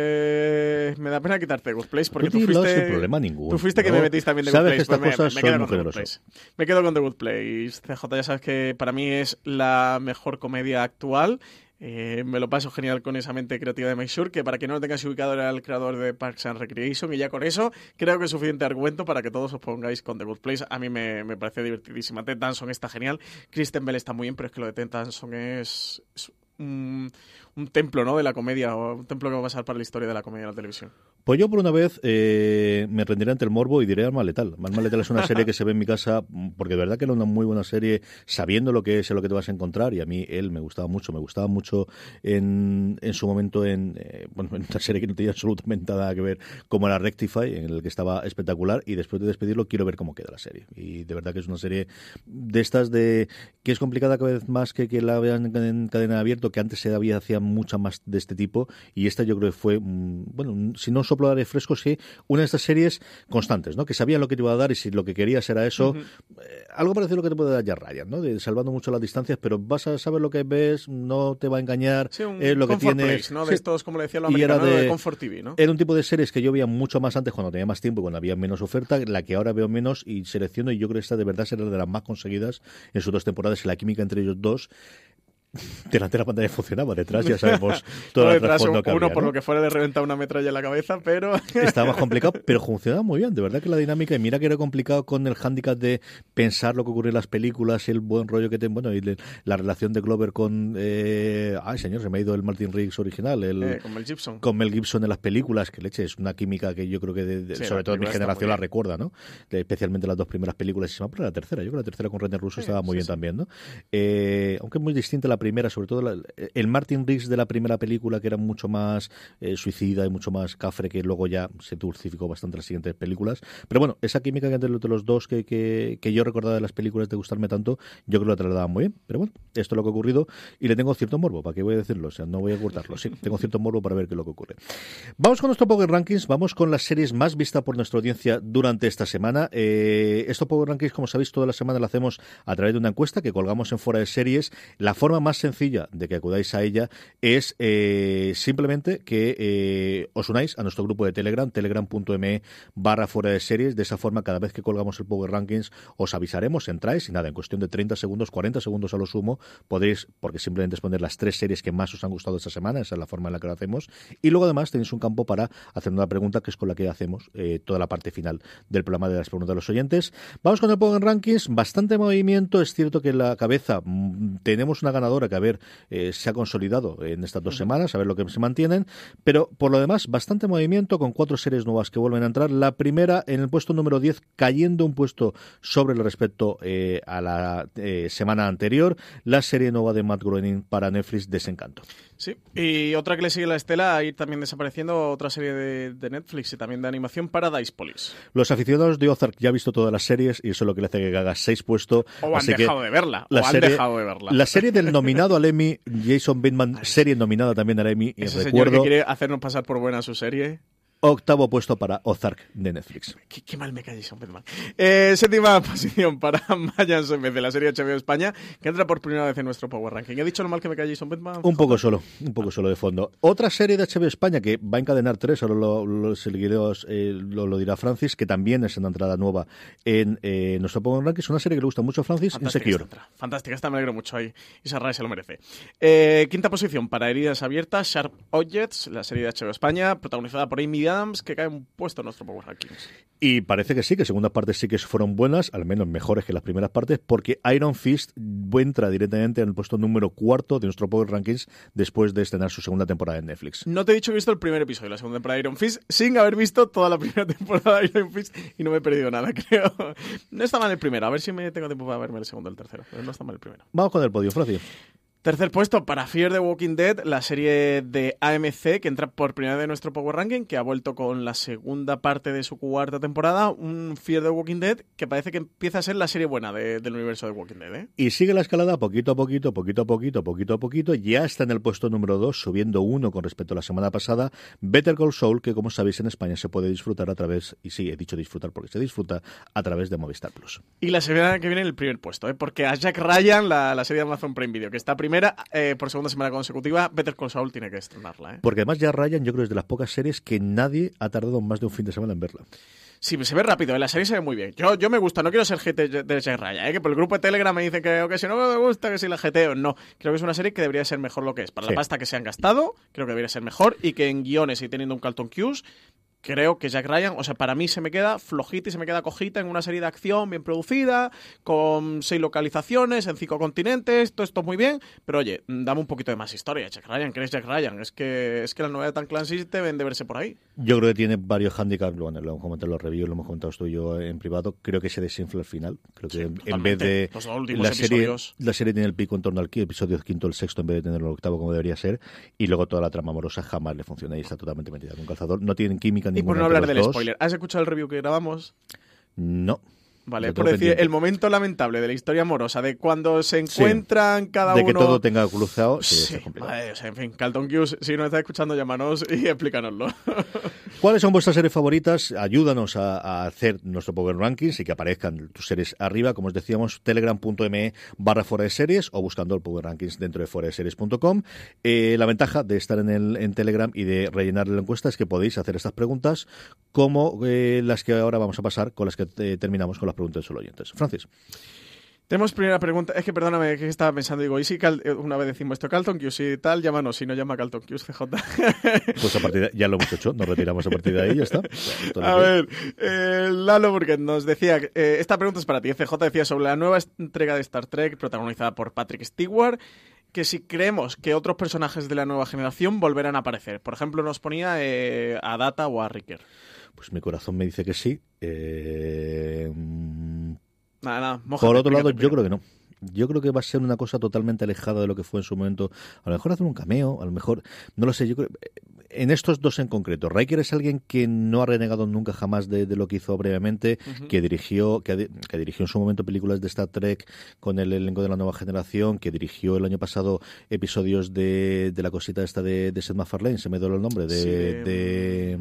me da pena quitarte Good Place porque tú, fuiste... Sin problema ninguno. Tú fuiste que me metiste también de Good Place. Pues me, me, quedo Good Place. Me quedo con The Good Place. CJ, ya sabes que para mí es la mejor comedia actual. Eh, me lo paso genial con esa mente creativa de Mike que para que no lo tengáis ubicado era el creador de Parks and Recreation, y ya con eso creo que es suficiente argumento para que todos os pongáis con The Good Place. A mí me, me parece divertidísima. Ted Danson está genial, Kristen Bell está muy bien, pero es que lo de Ted Danson es, es un, un templo ¿no? de la comedia, o un templo que va a pasar para la historia de la comedia de la televisión. Pues yo por una vez eh, me rendiré ante el morbo y diré Alma Letal. Alma Letal es una serie que se ve en mi casa porque de verdad que era una muy buena serie sabiendo lo que es y lo que te vas a encontrar y a mí él me gustaba mucho, me gustaba mucho en, en su momento en, eh, bueno, en una serie que no tenía absolutamente nada que ver como era Rectify, en el que estaba espectacular y después de despedirlo quiero ver cómo queda la serie. Y de verdad que es una serie de estas de que es complicada cada vez más que, que la vean en cadena abierto, que antes se había hacía mucha más de este tipo y esta yo creo que fue, mm, bueno, si no soplo de fresco, sí, una de estas series constantes, ¿no? Que sabían lo que te iba a dar y si lo que querías era eso, eh, algo parecido a lo que te puede dar ya Ryan, ¿no? De salvando mucho las distancias, pero vas a saber lo que ves, no te va a engañar, es lo que tienes. ¿no? De estos, como le decía lo americano, era de, Comfort TV, ¿no? Era un tipo de series que yo veía mucho más antes cuando tenía más tiempo y cuando había menos oferta, la que ahora veo menos y selecciono y yo creo que esta de verdad será de las más conseguidas en sus dos temporadas y la química entre ellos dos delante de la pantalla funcionaba, detrás ya sabemos todo el trasfondo que Uno por lo que fuera de reventar una metralla en la cabeza, pero... Estaba más complicado, pero funcionaba muy bien, de verdad que la dinámica, y mira que era complicado con el hándicap de pensar lo que ocurre en las películas y el buen rollo que tiene, bueno, y la relación de Glover con... Eh, ay, señor, se me ha ido el Martin Riggs original, el, eh, con Mel Gibson. Con Mel Gibson en las películas, que leche, es una química que yo creo que sobre todo mi generación la recuerda, ¿no? especialmente las dos primeras películas, y se me la tercera, yo creo que la tercera con René Russo estaba muy bien también, ¿no? Eh, aunque es muy distinta la primera, sobre todo el Martin Riggs de la primera película, que era mucho más eh, suicida y mucho más cafre, que luego ya se dulcificó bastante las siguientes películas. Pero bueno, esa química que entre los dos que, que, yo recordaba de las películas de gustarme tanto, yo creo que lo trasladaba muy bien. Pero bueno, esto es lo que ha ocurrido y le tengo cierto morbo, ¿para qué voy a decirlo? O sea, no voy a ocultarlo, sí, tengo cierto morbo para ver qué es lo que ocurre. Vamos con nuestro Power Rankings, vamos con las series más vistas por nuestra audiencia durante esta semana. Eh, estos Power Rankings, como sabéis, toda la semana lo hacemos a través de una encuesta que colgamos en fuera de series. La forma más sencilla de que acudáis a ella es eh, simplemente que eh, os unáis a nuestro grupo de Telegram, telegram.me barra fuera de series. De esa forma, cada vez que colgamos el Power Rankings, os avisaremos, entráis y nada, en cuestión de 30 segundos, 40 segundos a lo sumo, podéis, porque simplemente es poner las tres series que más os han gustado esta semana, esa es la forma en la que lo hacemos. Y luego además tenéis un campo para hacer una pregunta que es con la que hacemos eh, toda la parte final del programa de las preguntas de los oyentes. Vamos con el Power Rankings, bastante movimiento, es cierto que en la cabeza mm, tenemos una ganadora que a ver eh, se ha consolidado en estas dos semanas, a ver lo que se mantienen, pero por lo demás, bastante movimiento con cuatro series nuevas que vuelven a entrar. La primera en el puesto número 10, cayendo un puesto sobre el respecto eh, a la eh, semana anterior, la serie nueva de Matt Groening para Netflix, Desencanto. Sí, y otra que le sigue la estela a ir también desapareciendo, otra serie de, Netflix y también de animación, Paradise Police. Los aficionados de Ozark ya han visto todas las series y eso es lo que le hace que haga seis puestos. O han dejado de verla, la o han dejado de verla. La serie del nominado al Emmy, Jason Bateman, serie nominada también al Emmy. Ese recuerdo, señor que quiere hacernos pasar por buena su serie. Octavo puesto para Ozark de Netflix. Qué, mal me cae Jason Bateman. Eh, séptima posición para Mayan vez de la serie HBO España, que entra por primera vez en nuestro Power Ranking. ¿He dicho lo mal que me cae Jason Bateman? Un poco solo, un poco solo de fondo. Otra serie de HBO España que va a encadenar tres, ahora lo, lo, eh, lo, dirá Francis, que también es una entrada nueva en eh, nuestro Power Ranking. Es una serie que le gusta mucho a Francis, Fantástica Insecure. Esta Fantástica, esta me alegro mucho ahí. Y Sarray se lo merece. Eh, quinta posición para Heridas Abiertas, Sharp Objects, la serie de HBO España, protagonizada por Amy Adams, que cae un puesto en nuestro Power Rankings. Y parece que sí, que segundas partes sí que fueron buenas, al menos mejores que las primeras partes, porque Iron Fist entra directamente en el puesto número cuarto de nuestro Power Rankings después de estrenar su segunda temporada en Netflix. No te he dicho que he visto el primer episodio de la segunda temporada de Iron Fist sin haber visto toda la primera temporada de Iron Fist y no me he perdido nada, creo. No está mal el primero, a ver si me tengo tiempo para verme el segundo y el tercero, pero no está mal el primero. Vamos con el podio, Francis. Tercer puesto para Fear the Walking Dead, la serie de AMC que entra por primera vez en nuestro Power Ranking, que ha vuelto con la segunda parte de su cuarta temporada, un Fear the Walking Dead que parece que empieza a ser la serie buena del universo de Walking Dead. ¿eh? Y sigue la escalada poquito a poquito, poquito a poquito, poquito a poquito, ya está en el puesto número 2, subiendo uno con respecto a la semana pasada, Better Call Saul, que como sabéis en España se puede disfrutar a través, y sí, he dicho disfrutar porque se disfruta a través de Movistar Plus. Y la semana que viene en el primer puesto, ¿eh? porque a Jack Ryan, la, la serie de Amazon Prime Video, que está primera, eh, por segunda semana consecutiva, Better Call Saul tiene que estrenarla. ¿eh? Porque además ya Ryan, yo creo que es de las pocas series que nadie ha tardado más de un fin de semana en verla. Sí, se ve rápido, en la serie se ve muy bien. Yo, yo me gusta, no quiero ser GT de Jack Ryan, ¿eh? que por el grupo de Telegram me dicen que, que si no me gusta, que si la GT o no. Creo que es una serie que debería ser mejor lo que es. Para la pasta que se han gastado, creo que debería ser mejor y que en guiones y teniendo un Carlton Cuse creo que Jack Ryan, o sea, para mí se me queda flojita y se me queda cojita en una serie de acción bien producida, con seis localizaciones en cinco continentes, todo esto muy bien, pero oye, dame un poquito de más historia, Jack Ryan, ¿qué es Jack Ryan? Es que, es que las novedades tan Clancy deben de verse por ahí. Yo creo que tiene varios handicaps, bueno, lo hemos comentado en los reviews, lo hemos comentado tú y yo en privado, creo que se desinfla al final, creo que en vez de la serie, la serie tiene el pico en torno al episodio quinto el sexto en vez de tener el octavo como debería ser, y luego toda la trama amorosa jamás le funciona y está totalmente metida con calzador, no tienen química y por no hablar del spoiler, ¿has escuchado el review que grabamos? No. Vale, por decir, el momento lamentable de la historia amorosa, de cuando se encuentran cada uno. De que todo tenga cruzado, sí, Vale, o sea, en fin, Calton Hughes, si nos está escuchando, llámanos y explícanoslo. ¿Cuáles son vuestras series favoritas? Ayúdanos a, hacer nuestro Power Rankings y que aparezcan tus series arriba, como os decíamos, telegram.me barra fuera de series o buscando el Power Rankings dentro de fuera de series.com. Eh, la ventaja de estar en, el, en Telegram y de rellenar la encuesta es que podéis hacer estas preguntas como eh, las que ahora vamos a pasar, con las que eh, terminamos con las preguntas de solo oyentes. Francis. Tenemos primera pregunta. Es que perdóname, que estaba pensando. Digo, ¿y si eh, una vez decimos esto Calton Q's y tal? Llámanos. Si no llama Calton Q's, CJ. Pues a partir de, ya lo hemos hecho. Nos retiramos a partir de ahí y ya está. A ver, eh, Lalo Burger nos decía. Eh, esta pregunta es para ti. CJ decía sobre la nueva entrega de Star Trek protagonizada por Patrick Stewart que si creemos que otros personajes de la nueva generación volverán a aparecer. Por ejemplo, nos ponía a Data o a Riker. Pues mi corazón me dice que sí. Eh, nada, nada, Por otro lado, yo creo que no. Yo creo que va a ser una cosa totalmente alejada de lo que fue en su momento. A lo mejor hacer un cameo, a lo mejor, no lo sé, yo creo, en estos dos en concreto, Riker es alguien que no ha renegado nunca jamás de, lo que hizo brevemente, que dirigió que, dirigió en su momento películas de Star Trek con el elenco de la nueva generación, que dirigió el año pasado episodios de, de la cosita esta de, de Seth MacFarlane, se me dio el nombre, de, de,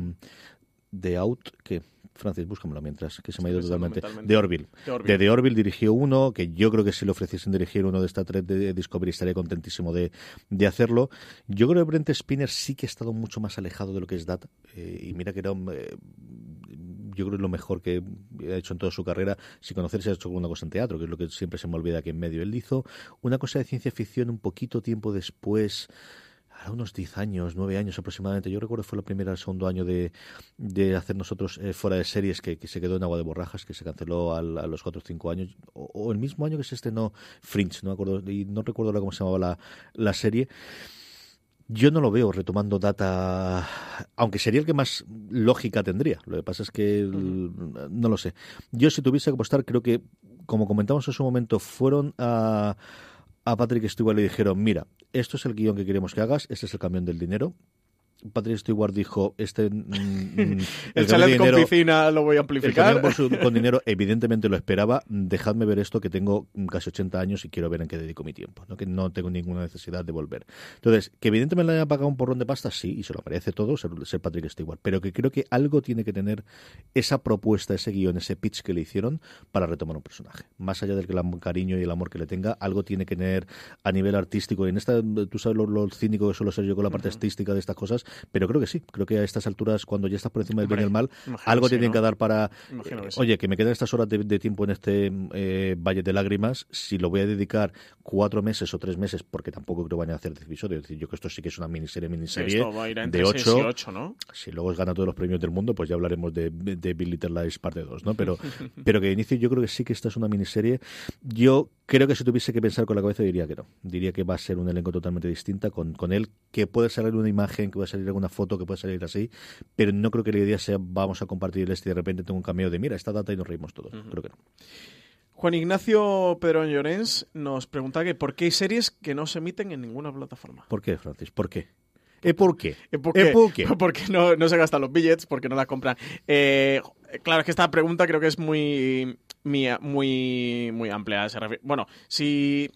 de Out, que Francis, búscamelo mientras, que se me ha ido totalmente. De Orville. De, de Orville dirigió uno, que yo creo que si le ofreciesen dirigir uno de esta tres de Discovery estaría contentísimo de, de, hacerlo. Yo creo que Brent Spinner sí que ha estado mucho más alejado de lo que es Data. Eh, y mira que era eh, yo creo que es lo mejor que ha hecho en toda su carrera. Si conocerse ha hecho alguna cosa en teatro, que es lo que siempre se me olvida aquí en medio. Él hizo una cosa de ciencia ficción un poquito tiempo después a unos 10 años, 9 años aproximadamente. Yo recuerdo que fue la primera, el segundo año de, de hacer nosotros eh, fuera de series que, se quedó en Agua de Borrajas, que se canceló a los 4 o 5 años, o, el mismo año que se estrenó Fringe, no, acuerdo, y no recuerdo cómo se llamaba la, la serie. Yo no lo veo retomando data, aunque sería el que más lógica tendría. Lo que pasa es que no lo sé. Yo si tuviese que apostar, creo que, como comentamos en su momento, fueron a a Patrick Stewart le dijeron, mira, esto es el guion que queremos que hagas, este es el camión del dinero, Patrick Stewart dijo, este... mm, mm, El chalet con dinero- piscina lo voy a el amplificar. por su- con dinero, evidentemente lo esperaba. Dejadme ver esto, que tengo casi 80 años y quiero ver en qué dedico mi tiempo. ¿no? Que no tengo ninguna necesidad de volver. Entonces, que evidentemente le haya pagado un porrón de pasta, sí, y se lo merece todo, ser, ser Patrick Stewart. Pero que creo que algo tiene que tener esa propuesta, ese guion, ese pitch que le hicieron para retomar un personaje. Más allá del el cariño y el amor que le tenga, algo tiene que tener a nivel artístico. Y en esta, tú sabes lo, lo cínico que suelo ser yo con la parte artística de estas cosas, pero creo que sí. Creo que a estas alturas, cuando ya estás por encima del bien y el mal, algo sí, tienen ¿no? que dar para. Que eh, sí. Oye, que me quedan estas horas de, de tiempo en este eh, Valle de Lágrimas. Si lo voy a dedicar cuatro meses o tres meses, porque tampoco creo que vayan a hacer 10 episodios. Es decir, yo que esto sí que es una miniserie, miniserie Esto va a ir entre de seis 8. y ocho, ¿no? Si luego gana todos los premios del mundo, pues ya hablaremos de, de Big Little Lies parte 2, ¿no? Pero, pero que de inicio yo creo que sí que esta es una miniserie. Yo creo que si tuviese que pensar con la cabeza diría que no. Diría que va a ser un elenco totalmente distinta con, con él, que puede salir una imagen, que puede salir alguna foto, que puede salir así, pero no creo que la idea sea vamos a compartir este y de repente tengo un cameo de mira esta data y nos reímos todos. Creo que no. Juan Ignacio Pedrón Llorens nos pregunta que por qué hay series que no se emiten en ninguna plataforma. ¿Por qué, Francis? ¿Por qué? ¿Eh, ¿Por qué? Eh, ¿Por ¿Eh, qué? por qué? Porque no, no se gastan los billets, porque no las compran. Eh, claro, es que esta pregunta creo que es muy, muy, muy, amplia. Bueno, si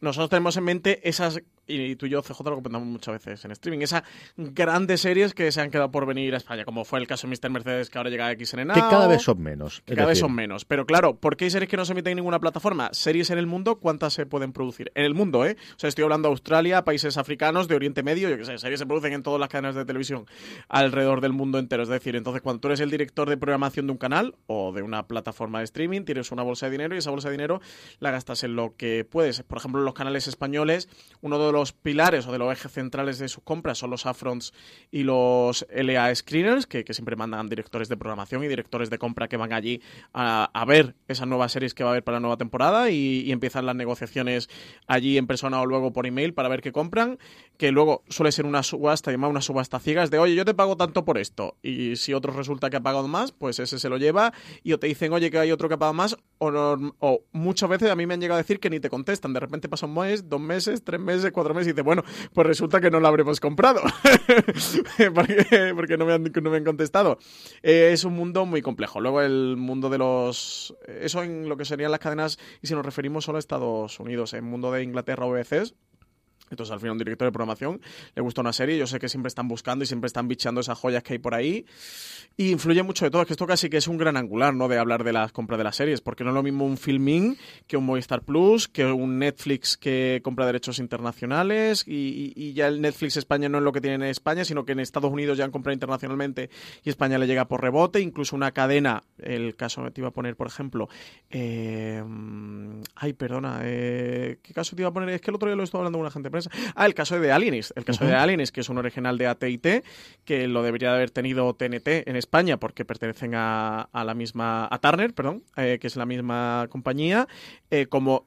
nosotros tenemos en mente esas, y tú y yo, CJ, lo comentamos muchas veces en streaming, esas grandes series que se han quedado por venir a España, como fue el caso de Mr. Mercedes, que ahora llega a XN Que cada vez son menos. que cada vez son menos. Pero claro, ¿por qué hay series que no se emiten en ninguna plataforma? Series en el mundo, ¿cuántas se pueden producir? En el mundo, ¿eh? O sea, estoy hablando de Australia, países africanos, de Oriente Medio, yo qué sé, series se producen en todas las cadenas de televisión alrededor del mundo entero. Es decir, entonces cuando tú eres el director de programación de un canal o de una plataforma de streaming, tienes una bolsa de dinero y esa bolsa de dinero la gastas en lo que puedes. Por ejemplo, en los canales españoles, uno de los pilares o de los ejes centrales de sus compras son los upfronts y los LA screeners, que, siempre mandan directores de programación y directores de compra que van allí a, a ver esas nuevas series que va a haber para la nueva temporada y, y empiezan las negociaciones allí en persona o luego por email para ver qué compran, que luego suele ser una subasta, llamada una subasta ciegas de, oye, yo te pago tanto por esto, y si otro resulta que ha pagado más, pues ese se lo lleva, y o te dicen, oye, que hay otro que ha pagado más, o, muchas veces a mí me han llegado a decir que ni te contestan, de repente pasa un mes, dos meses, tres meses, cuatro meses, y dices, bueno, pues resulta que no lo habremos comprado, porque, porque no, me han, no me han contestado. Eh, es un mundo muy complejo. Luego el mundo de los... Eso en lo que serían las cadenas, y si nos referimos solo a Estados Unidos, en mundo de Inglaterra o VCs, entonces, al final, un director de programación le gusta una serie. Yo sé que siempre están buscando y siempre están bichando esas joyas que hay por ahí. Y influye mucho de todo. Es que esto casi que es un gran angular, ¿no? De hablar de las compras de las series. Porque no es lo mismo un Filming que un Movistar Plus, que un Netflix que compra derechos internacionales. Y, ya el Netflix España no es lo que tiene en España, sino que en Estados Unidos ya han comprado internacionalmente y España le llega por rebote. Incluso una cadena, el caso que te iba a poner, por ejemplo. eh, ay, perdona. eh, ¿Qué caso te iba a poner? Es que el otro día lo estuve hablando con una gente Ah, el caso de Alienist. El caso de Alienist, que es un original de AT&T, que lo debería de haber tenido TNT en España porque pertenecen a, a la misma... a Turner, perdón, eh, que es la misma compañía. eh, como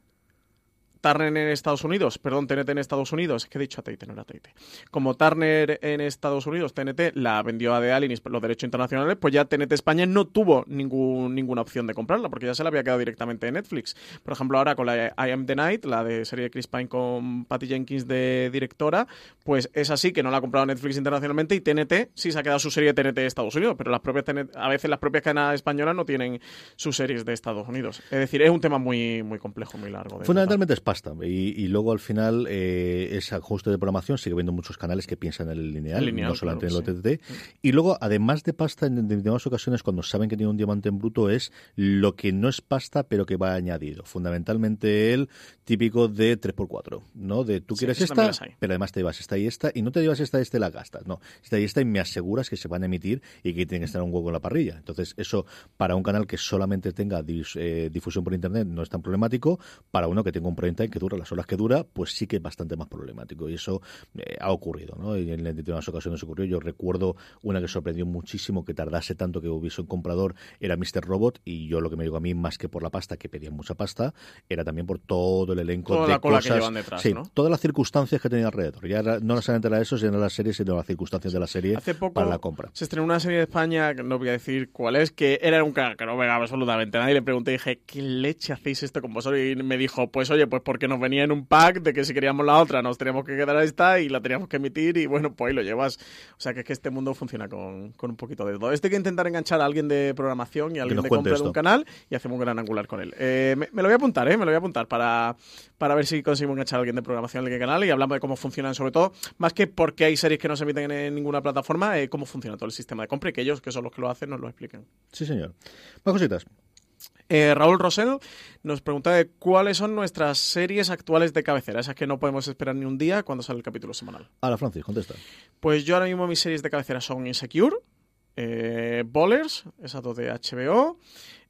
Turner en Estados Unidos, perdón, TNT en Estados Unidos, es que he dicho AT&T, no era AT&T. Como Turner en Estados Unidos, TNT la vendió a The Alienist por los derechos internacionales, pues ya TNT España no tuvo ningún, ninguna opción de comprarla, porque ya se la había quedado directamente en Netflix. Por ejemplo, ahora con la I Am The Night, la de serie de Chris Pine con Patty Jenkins de directora, pues es así que no la ha comprado Netflix internacionalmente y TNT sí se ha quedado su serie de TNT de Estados Unidos, pero las propias TNT a veces las propias cadenas españolas no tienen sus series de Estados Unidos. Es decir, es un tema muy, muy complejo, muy largo. de Fundamentalmente es pasta. Y, y luego al final eh, ese ajuste de programación sigue habiendo muchos canales que piensan en el lineal, El lineal, no solamente claro, en el OTT. Y luego, además de pasta, en determinadas ocasiones, cuando saben que tiene un diamante en bruto, es lo que no es pasta, pero que va añadido. Fundamentalmente el típico de 3x4, ¿no? De tú Sí, quieres esta, pero además te llevas esta y esta, y no te llevas esta y esta y la gastas. No, esta y esta y me aseguras que se van a emitir y que tienen que estar un hueco en la parrilla. Entonces, eso para un canal que solamente tenga dis- eh, difusión por internet no es tan problemático. Para uno que tenga un prime time que dura las horas que dura, pues sí que es bastante más problemático. Y eso eh, ha ocurrido, ¿no? Y en determinadas ocasiones ocurrió. Yo recuerdo una que sorprendió muchísimo que tardase tanto que hubiese un comprador, era Mr. Robot, y yo lo que me digo a mí, más que por la pasta, que pedían mucha pasta, era también por todo el elenco Toda de la cola que cosas. llevan detrás, sí, ¿no? todas las circunstancias que tenía alrededor. Ya era- no solamente era eso, sino las series, sino las circunstancias de la serie Hace poco para la compra. se estrenó una serie de España, que no voy a decir cuál es, que era un que no pegaba absolutamente nadie. Le pregunté y dije, ¿qué leche hacéis esto con vosotros? Y me dijo, pues oye, pues porque nos venía en un pack de que si queríamos la otra nos teníamos que quedar a esta y la teníamos que emitir y bueno, pues ahí lo llevas. O sea que es que este mundo funciona con, con un poquito de todo. Este hay que intentar enganchar a alguien de programación y a alguien de compra de un canal y hacemos un gran angular con él. Eh, me, me lo voy a apuntar, ¿eh? Me lo voy a apuntar para, para ver si conseguimos enganchar a alguien de programación en el canal y hablamos de cómo funcionan, sobre todo, más que porque hay series que no se emiten en ninguna plataforma, eh, cómo funciona todo el sistema de compra y que ellos, que son los que lo hacen, nos lo expliquen. Sí, señor. Más cositas. Eh, Raúl Rosell nos pregunta de cuáles son nuestras series actuales de cabecera, esas que no podemos esperar ni un día cuando sale el capítulo semanal. Ahora, Francis, contesta. Pues yo ahora mismo mis series de cabecera son Insecure, eh, Ballers, esas dos de HBO.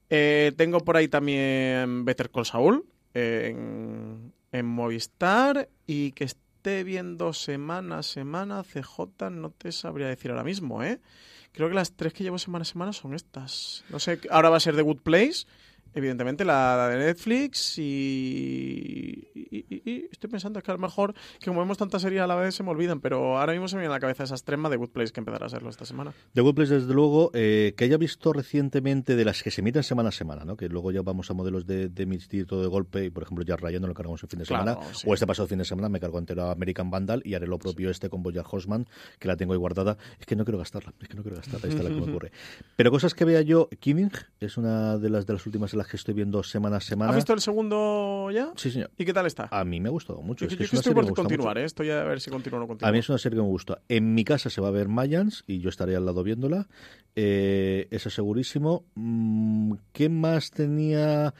Eh, tengo por ahí también Better Call Saul en, en Movistar y que esté viendo semana a semana CJ no te sabría decir ahora mismo, ¿eh? Creo que las tres que llevo semana a semana son estas. No sé, ahora va a ser The Good Place, evidentemente la de Netflix y, y- y- y estoy pensando que a lo mejor que como vemos tantas series a la vez se me olvidan, pero ahora mismo se me viene a la cabeza esa extrema de Good Place que empezará a serlo esta semana. The Good Place, desde luego, eh, que haya visto recientemente de las que se emiten semana a semana, ¿no? que luego ya vamos a modelos de, de emitir todo de golpe, y por ejemplo, ya Ryan no lo cargamos el fin de Claro, semana, sí. o este pasado fin de semana me cargo entero a American Vandal y haré lo propio este con Boya Horseman, que la tengo ahí guardada. Es que no quiero gastarla, es que no quiero gastarla, esta es la que me ocurre. Pero cosas que vea yo, Killing es una de las de las últimas en las que estoy viendo semana a semana. ¿Has visto el segundo ya? Sí, señor. ¿Y qué tal está? A mí me ha gustado mucho. yo es yo que es una estoy serie por continuar. ¿eh? Estoy a ver si continúo o no continúo. A mí es una serie que me gusta. En mi casa se va a ver Mayans y yo estaré al lado viéndola. Eh, eso segurísimo. Mm, ¿Qué más tenía?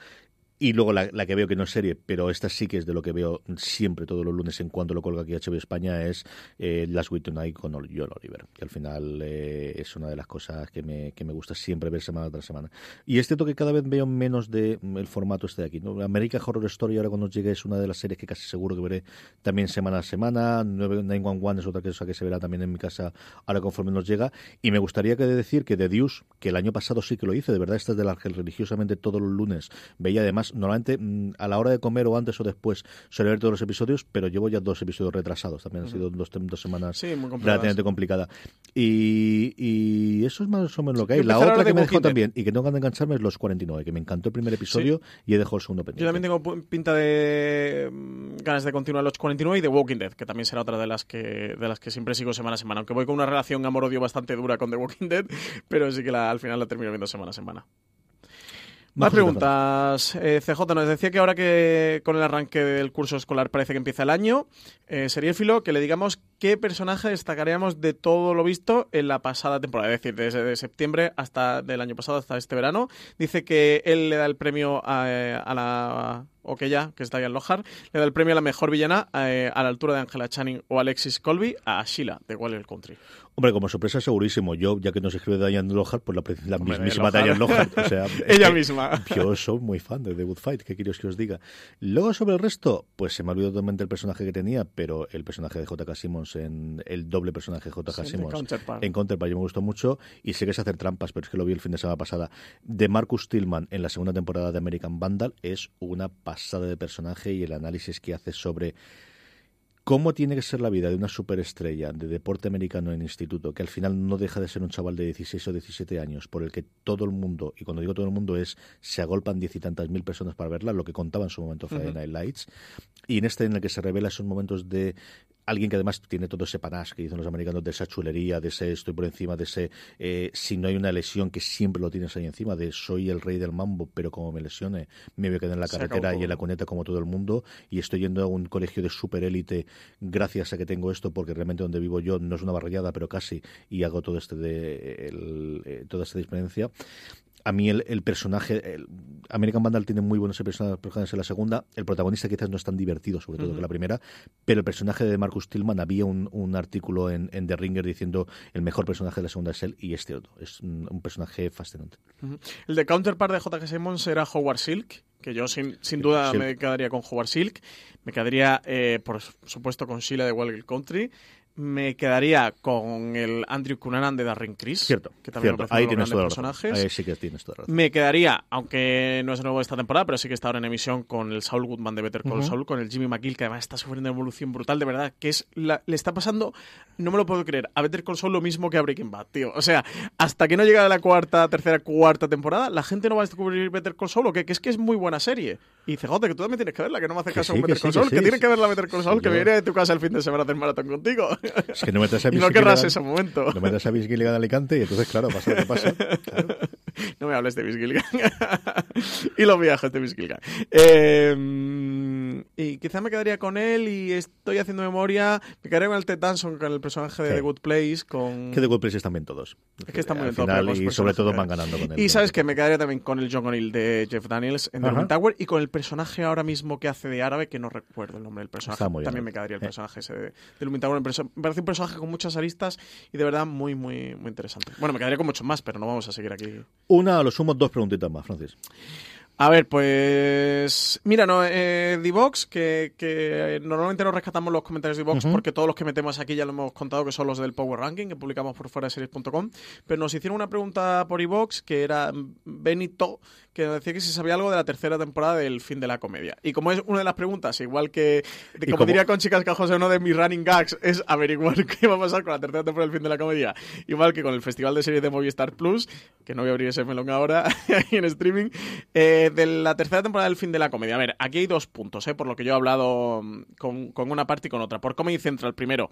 Y luego la, que veo que no es serie, pero esta sí que es de lo que veo siempre todos los lunes en cuanto lo colga aquí HBO España, es eh, Last Week Tonight con John Oliver, que al final eh, es una de las cosas que me, que me gusta siempre ver semana tras semana. Y es cierto que cada vez veo menos de mm, formato este de aquí. ¿no? American Horror Story ahora cuando llegue es una de las series que casi seguro que veré también semana a semana. 911 es otra cosa que se verá también en mi casa ahora conforme nos llega. Y me gustaría que decir que The Deuce, que el año pasado sí que lo hice, de verdad, esta es de la que religiosamente todos los lunes veía además, normalmente mm, a la hora de comer o antes o después suele ver todos los episodios, pero llevo ya dos episodios retrasados. También han sido dos, dos semanas Sí, complicadas. relativamente complicada. Y, y eso es más o menos lo que hay. La otra que me dejó también y que tengo de engancharme es Los 49, que me encantó el primer episodio y he dejado el segundo pendiente. Yo también tengo pinta de mm, ganas de continuar los 49 y The Walking Dead, que también será otra de las que de las que siempre sigo semana a semana, aunque voy con una relación amor-odio bastante dura con The Walking Dead, pero sí que la- al final la termino viendo semana a semana. Más preguntas. Eh, CJ nos decía que ahora que con el arranque del curso escolar parece que empieza el año, eh, sería filo que le digamos qué personaje destacaríamos de todo lo visto en la pasada temporada, es decir, desde de septiembre hasta del año pasado hasta este verano. Dice que él le da el premio a, eh, a la o que ya, que ahí en Lohar, le da el premio a la mejor villana eh, a la altura de Angela Channing o Alexis Colby a Sheila de Wild Country. Hombre, como sorpresa segurísimo. Yo, ya que nos escribe Diane Lohar, pues la, la Hombre, mismísima Lohar. Diane Lohar. O sea, es Ella que misma. Yo soy muy fan de The Good Fight, ¿qué queréis que os diga? Luego sobre el resto, pues se me ha olvidado totalmente el personaje que tenía, pero el personaje de J.K. Simmons, en el doble personaje de J.K. Sí, Simmons Counterpart. en Counterpart yo me gustó mucho y sé que es hacer trampas, pero es que lo vi el fin de semana pasada. De Marcus Tillman en la segunda temporada de American Vandal es una pasada de personaje y el análisis que hace sobre cómo tiene que ser la vida de una superestrella de deporte americano en instituto, que al final no deja de ser un chaval de 16 o 17 años, por el que todo el mundo, y cuando digo todo el mundo es, se agolpan diez y tantas mil personas para verla, lo que contaba en su momento Friday Night Lights, y en este en el que se revela esos momentos de alguien que además tiene todo ese panache que dicen los americanos, de esa chulería, de ese estoy por encima, de ese eh, si no hay una lesión que siempre lo tienes ahí encima, de soy el rey del mambo, pero como me lesione me voy a quedar en la carretera y en la cuneta como todo el mundo y estoy yendo a un colegio de superélite gracias a que tengo esto porque realmente donde vivo yo no es una barriada pero casi y hago todo este de el- eh, toda esta experiencia a mí el, el personaje, el American Vandal tiene muy buenos personajes en la segunda. El protagonista quizás no es tan divertido, sobre todo que la primera, pero el personaje de Marcus Tillman había un, un artículo en, en The Ringer diciendo el mejor personaje de la segunda es él y este otro. Es un, un personaje fascinante. El de Counterpart de J.K. Simmons era Howard Silk, que yo sin, sin duda Silk. me quedaría con Howard Silk. Me quedaría, eh, por supuesto, con Sheila de Wild Country. Me quedaría con el Andrew Cunanan de Darren Criss. Cierto, que también cierto. Ahí tienes toda personajes. Ahí sí que tienes toda la razón. Me quedaría, aunque no es nuevo esta temporada, pero sí que está ahora en emisión con el Saul Goodman de Better Call Ujú. Saul, con el Jimmy McGill, que además está sufriendo una evolución brutal, de verdad, que es la- le está pasando, no me lo puedo creer, a Better Call Saul lo mismo que a Breaking Bad, tío. O sea, hasta que no llega la cuarta, tercera, cuarta temporada, la gente no va a descubrir Better Call Saul, o que, que es que es muy buena serie. Y dice, joder, que tú también tienes que verla, que no me haces Que caso sí, con que Better sí, Call que Saul, que, sí. tienes que ver la Better Call Saul, que Yo- me iré de tu casa el fin de semana a hacer maratón contigo. Es que no metas a y no querrás ese momento. No metas a Vince Gilligan de Alicante y entonces, claro, pasa lo que pasa. Claro. No me hables de Vince Gilligan. y los viajes de Vince Gilligan. Eh, y quizá me quedaría con él y estoy haciendo memoria. Me quedaría con el Ted Danson, con el personaje de Sí. The Good Place. Con... Que de Good Place están bien todos. Es que están muy bien todos, y sobre todo van ganando con él. Y sabes que me quedaría también con el John O'Neill de Jeff Daniels en The. Lumin Tower y con el personaje ahora mismo que hace de árabe, que no recuerdo el nombre del personaje. Muy bien. También me quedaría el Eh. personaje ese de, de Lumin Tower. Me parece- me parece un personaje con muchas aristas y de verdad muy, muy, muy interesante. Bueno, me quedaría con muchos más, pero no vamos a seguir aquí. Una, a lo sumo, dos preguntitas más, Francis. A ver, pues. Mira, no, eh, Divox, que, que normalmente no rescatamos los comentarios de Divox porque todos los que metemos aquí ya lo hemos contado que son los del Power Ranking que publicamos por fuera de series.com. Pero nos hicieron una pregunta por Divox que era Benito, que nos decía que si sabía algo de la tercera temporada del fin de la comedia. Y como es una de las preguntas, igual que, de- como, como- diría con chicas José, uno de mis running gags es averiguar qué va a pasar con la tercera temporada del fin de la comedia, igual que con el Festival de Series de Movistar Plus, que no voy a abrir ese melón ahora en streaming, eh, de la tercera temporada del fin de la comedia. A ver, aquí hay dos puntos, eh, por lo que yo he hablado mm, con, con una parte y con otra. Por Comedy Central, primero,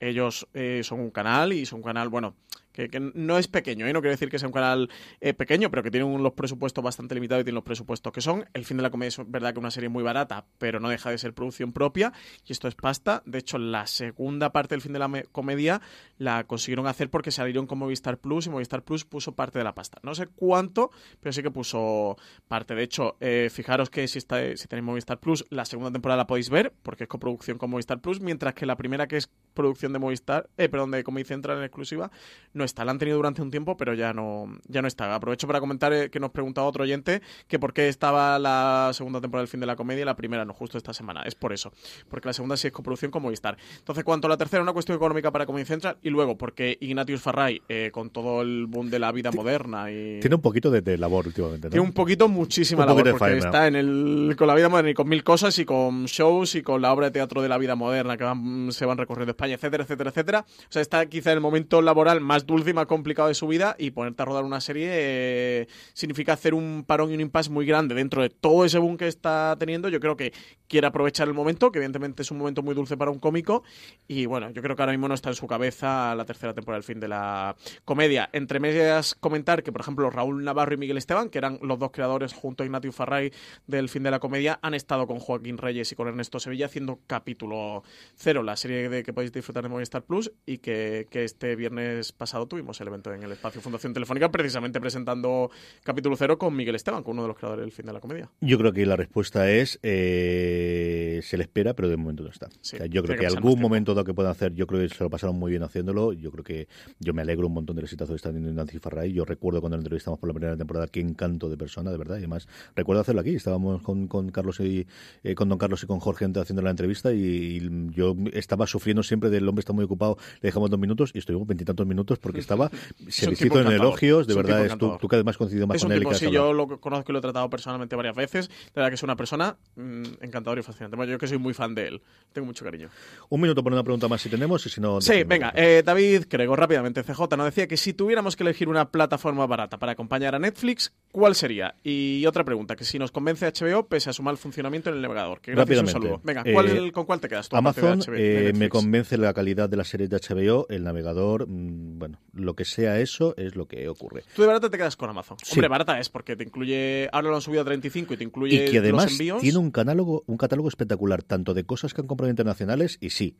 ellos eh, son un canal y son un canal, bueno, que, no es pequeño, ¿eh? no quiero decir que sea un canal eh, pequeño, pero que tiene los presupuestos bastante limitados y tiene los presupuestos que son. El fin de la comedia es verdad que una serie muy barata, pero no deja de ser producción propia y esto es pasta. De hecho, la segunda parte del fin de la me- comedia la consiguieron hacer porque salieron con Movistar Plus y Movistar Plus puso parte de la pasta. No sé cuánto, pero sí que puso parte. De hecho, eh, fijaros que si, está, si tenéis Movistar Plus, la segunda temporada la podéis ver porque es coproducción con Movistar Plus, mientras que la primera que es producción de Movistar, eh, perdón, de Comedy Central en exclusiva, no está. La han tenido durante un tiempo, pero ya no, ya no está. Aprovecho para comentar eh, que nos preguntaba otro oyente que por qué estaba la segunda temporada del fin de la comedia y la primera no, justo esta semana. Es por eso. Porque la segunda sí es coproducción con Movistar. Entonces, cuanto a la tercera, una cuestión económica para Comedy Central y luego porque Ignatius Farray, eh, con todo el boom de la vida moderna y... Tiene un poquito de, de labor últimamente, ¿no? Tiene un poquito, muchísima Un labor, de porque faena. está en el, con la vida moderna y con mil cosas y con shows y con la obra de teatro de la vida moderna que van- se van recorriendo España, etcétera, etcétera, etcétera. O sea, está quizá el momento laboral más dulce y más complicado de su vida y ponerte a rodar una serie eh, significa hacer un parón y un impasse muy grande dentro de todo ese boom que está teniendo. Yo creo que quiere aprovechar el momento, que evidentemente es un momento muy dulce para un cómico y bueno, yo creo que ahora mismo no está en su cabeza la tercera temporada del fin de la comedia. Entre medias, comentar que, por ejemplo, Raúl Navarro y Miguel Esteban, que eran los dos creadores junto a Ignatius Farray del fin de la comedia, han estado con Joaquín Reyes y con Ernesto Sevilla haciendo capítulo cero, la serie de que podéis disfrutar de Movistar Plus y que, que este viernes pasado tuvimos el evento en el espacio Fundación Telefónica, precisamente presentando capítulo cero con Miguel Esteban, con uno de los creadores del fin de la comedia. Yo creo que la respuesta es eh, se le espera, pero de momento no está. Sí, O sea, yo creo que algún tiempo. momento dado que puedan hacer, yo creo que se lo pasaron muy bien haciéndolo. Yo creo que yo me alegro un montón del exitazo que está teniendo Nancy Farray. Yo recuerdo cuando la entrevistamos por la primera temporada qué encanto de persona, de verdad. Y además recuerdo hacerlo aquí. Estábamos con, con Carlos y eh, con Don Carlos y con Jorge haciendo la entrevista y, y yo estaba sufriendo siempre del hombre está muy ocupado. Le dejamos dos minutos y estuvimos veintitantos minutos porque estaba le tipo en elogios. De Es verdad, es tú, tú que además coincidido más Es con él. tipo, sí, yo lo conozco y lo he tratado personalmente varias veces. De verdad que es una persona mm, encantadora y fascinante. Bueno, yo que soy muy fan de él. Tengo mucho cariño. Un minuto por una pregunta más si tenemos y si no. Sí, venga, eh, David Crego, rápidamente, CJ nos decía que si tuviéramos que elegir una plataforma barata para acompañar a Netflix, ¿cuál sería? Y otra pregunta, que si nos convence HBO pese a su mal funcionamiento en el navegador. Que gracias un saludo. Venga, Eh, ¿cuál- ¿con cuál te quedas tú? aparte de Amazon HBO de eh, me Netflix? Convence la calidad de las series de HBO, el navegador, mm, bueno, lo que sea eso es lo que ocurre. Tú de barata te quedas con Amazon. Sí. Hombre, barata es porque te incluye, ahora lo han subido a 35 y te incluye Y que además los envíos. tiene un catálogo, un catálogo espectacular, tanto de cosas que han comprado internacionales y sí.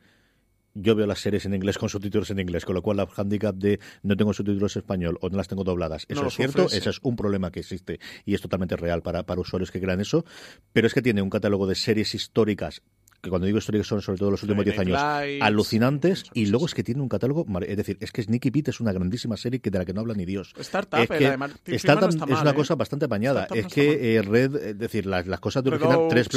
Yo veo las series en inglés con subtítulos en inglés, con lo cual la handicap de no tengo subtítulos en español o no las tengo dobladas, eso No es cierto, ese es un problema que existe y es totalmente real para, para usuarios que crean eso, pero es que tiene un catálogo de series históricas que cuando digo históricas son sobre todo los últimos 10 Friday años, Lights, alucinantes y luego es que tiene un catálogo, es decir, es que Sneaky Pete es una grandísima serie que de la que no habla ni Dios. Startup, es eh, que Martin Startup no es una ¿eh? cosa bastante apañada. Startup Es no que eh, Red, es decir, las, las cosas de original, tres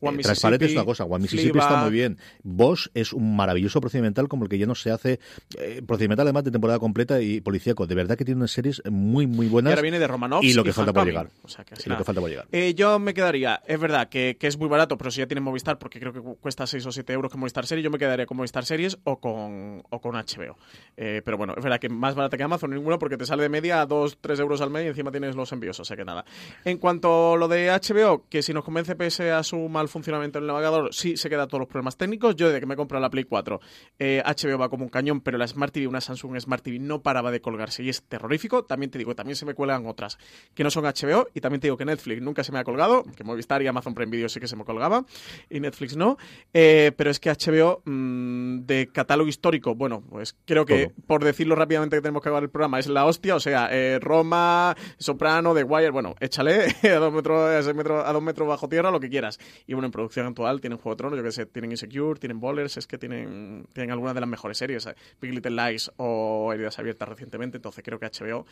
One Transparente es una cosa, One Mississippi está muy bien. Bosch es un maravilloso procedimental como el que ya no se hace. eh, procedimental además de temporada completa y policíaco. De verdad que tiene unas series muy, muy Y buenas. ahora viene de Romanovs y lo que falta por llegar. O sea, que Y lo que falta por llegar. Eh, yo me quedaría, es verdad que, que es muy barato, pero si ya tienes Movistar, porque creo que cu- cuesta 6 o 7 euros con Movistar Series, yo me quedaría con Movistar Series o con, o con HBO. Eh, pero bueno, es verdad que más barata que Amazon ninguno porque te sale de media a 2, 3 euros al mes y encima tienes los envíos, o sea que nada. En cuanto a lo de HBO, que si nos convence pese a su mal funcionamiento en el navegador, sí se queda todos los problemas técnicos. Yo desde que me compré la Play 4, eh, HBO va como un cañón, pero la Smart TV, una Samsung Smart TV, no paraba de colgarse y es terrorífico. También te digo, también se me cuelgan otras que no son HBO y también te digo que Netflix nunca se me ha colgado, que Movistar y Amazon Prime Video sí que se me colgaba y Netflix no. Eh, pero es que HBO mm, de catálogo histórico, bueno, pues creo que Todo. por decirlo rápidamente que tenemos que acabar el programa, es la hostia, o sea, eh, Roma, Soprano, The Wire, bueno, échale a dos metros, a seis metros, a dos metros bajo tierra, lo que quieras. Y en producción actual tienen Juego de Tronos, yo que sé, tienen Insecure, tienen Bowlers, es que tienen, tienen algunas de las mejores series, Big Little Lies o Heridas Abiertas recientemente, entonces creo que HBO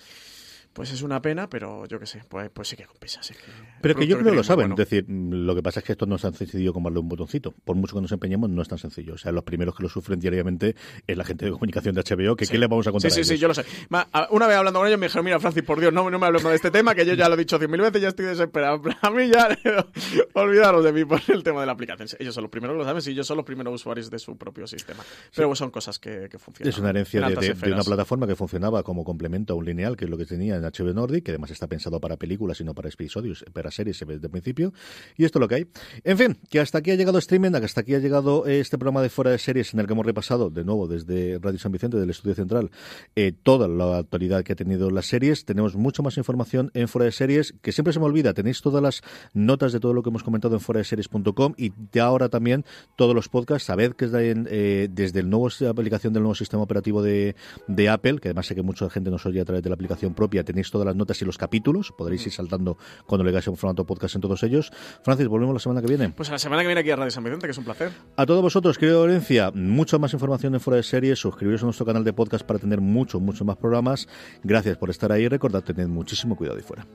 pues es una pena, pero yo qué sé, pues, pues sí que compensa. sí que- Pero que yo creo que lo saben. bueno. Es decir, lo que pasa es que esto no es tan sencillo como darle un botoncito. Por mucho que nos empeñemos, no es tan sencillo. O sea, los primeros que lo sufren diariamente es la gente de comunicación de HBO, que Sí. ¿qué le vamos a contar Sí, sí, a sí, yo lo sé. Una vez hablando con ellos me dijeron, mira, Francis, por Dios, no, no me hablemos de este tema, que yo ya lo he dicho cien mil veces, ya estoy desesperado. A mí ya, olvidaros de mí por el tema de la aplicación. Ellos son los primeros que lo saben, sí, ellos son los primeros usuarios de su propio sistema. Pero son cosas que, que funcionan. Es una herencia en de, de- de una plataforma que funcionaba como complemento a un lineal, que es lo que tenía en HBO Nordic, que además está pensado para películas y no para episodios, para series desde principio. Y esto es lo que hay. En fin, que hasta aquí ha llegado streaming, que hasta aquí ha llegado eh, este programa de fuera de series en el que hemos repasado, de nuevo, desde Radio San Vicente, del Estudio Central, eh, toda la actualidad que ha tenido las series. Tenemos mucho más información en fuera de series, que siempre se me olvida. Tenéis todas las notas de todo lo que hemos comentado en fuera de series.com y de ahora también todos los podcasts. Sabed que eh, desde el nuevo aplicación del nuevo sistema operativo de, de Apple, que además sé que mucha gente nos oye a través de la aplicación propia, tenéis todas las notas y los capítulos. Podréis ir saltando cuando le hagáis un formato podcast en todos ellos. Francis, volvemos la semana que viene. Pues a la semana que viene aquí a Radio San Vicente, que es un placer. A todos vosotros, querido Valencia, mucha más información en Fuera de Series. Suscribiros a nuestro canal de podcast para tener mucho, mucho más programas. Gracias por estar ahí. Recordad, tened muchísimo cuidado ahí fuera.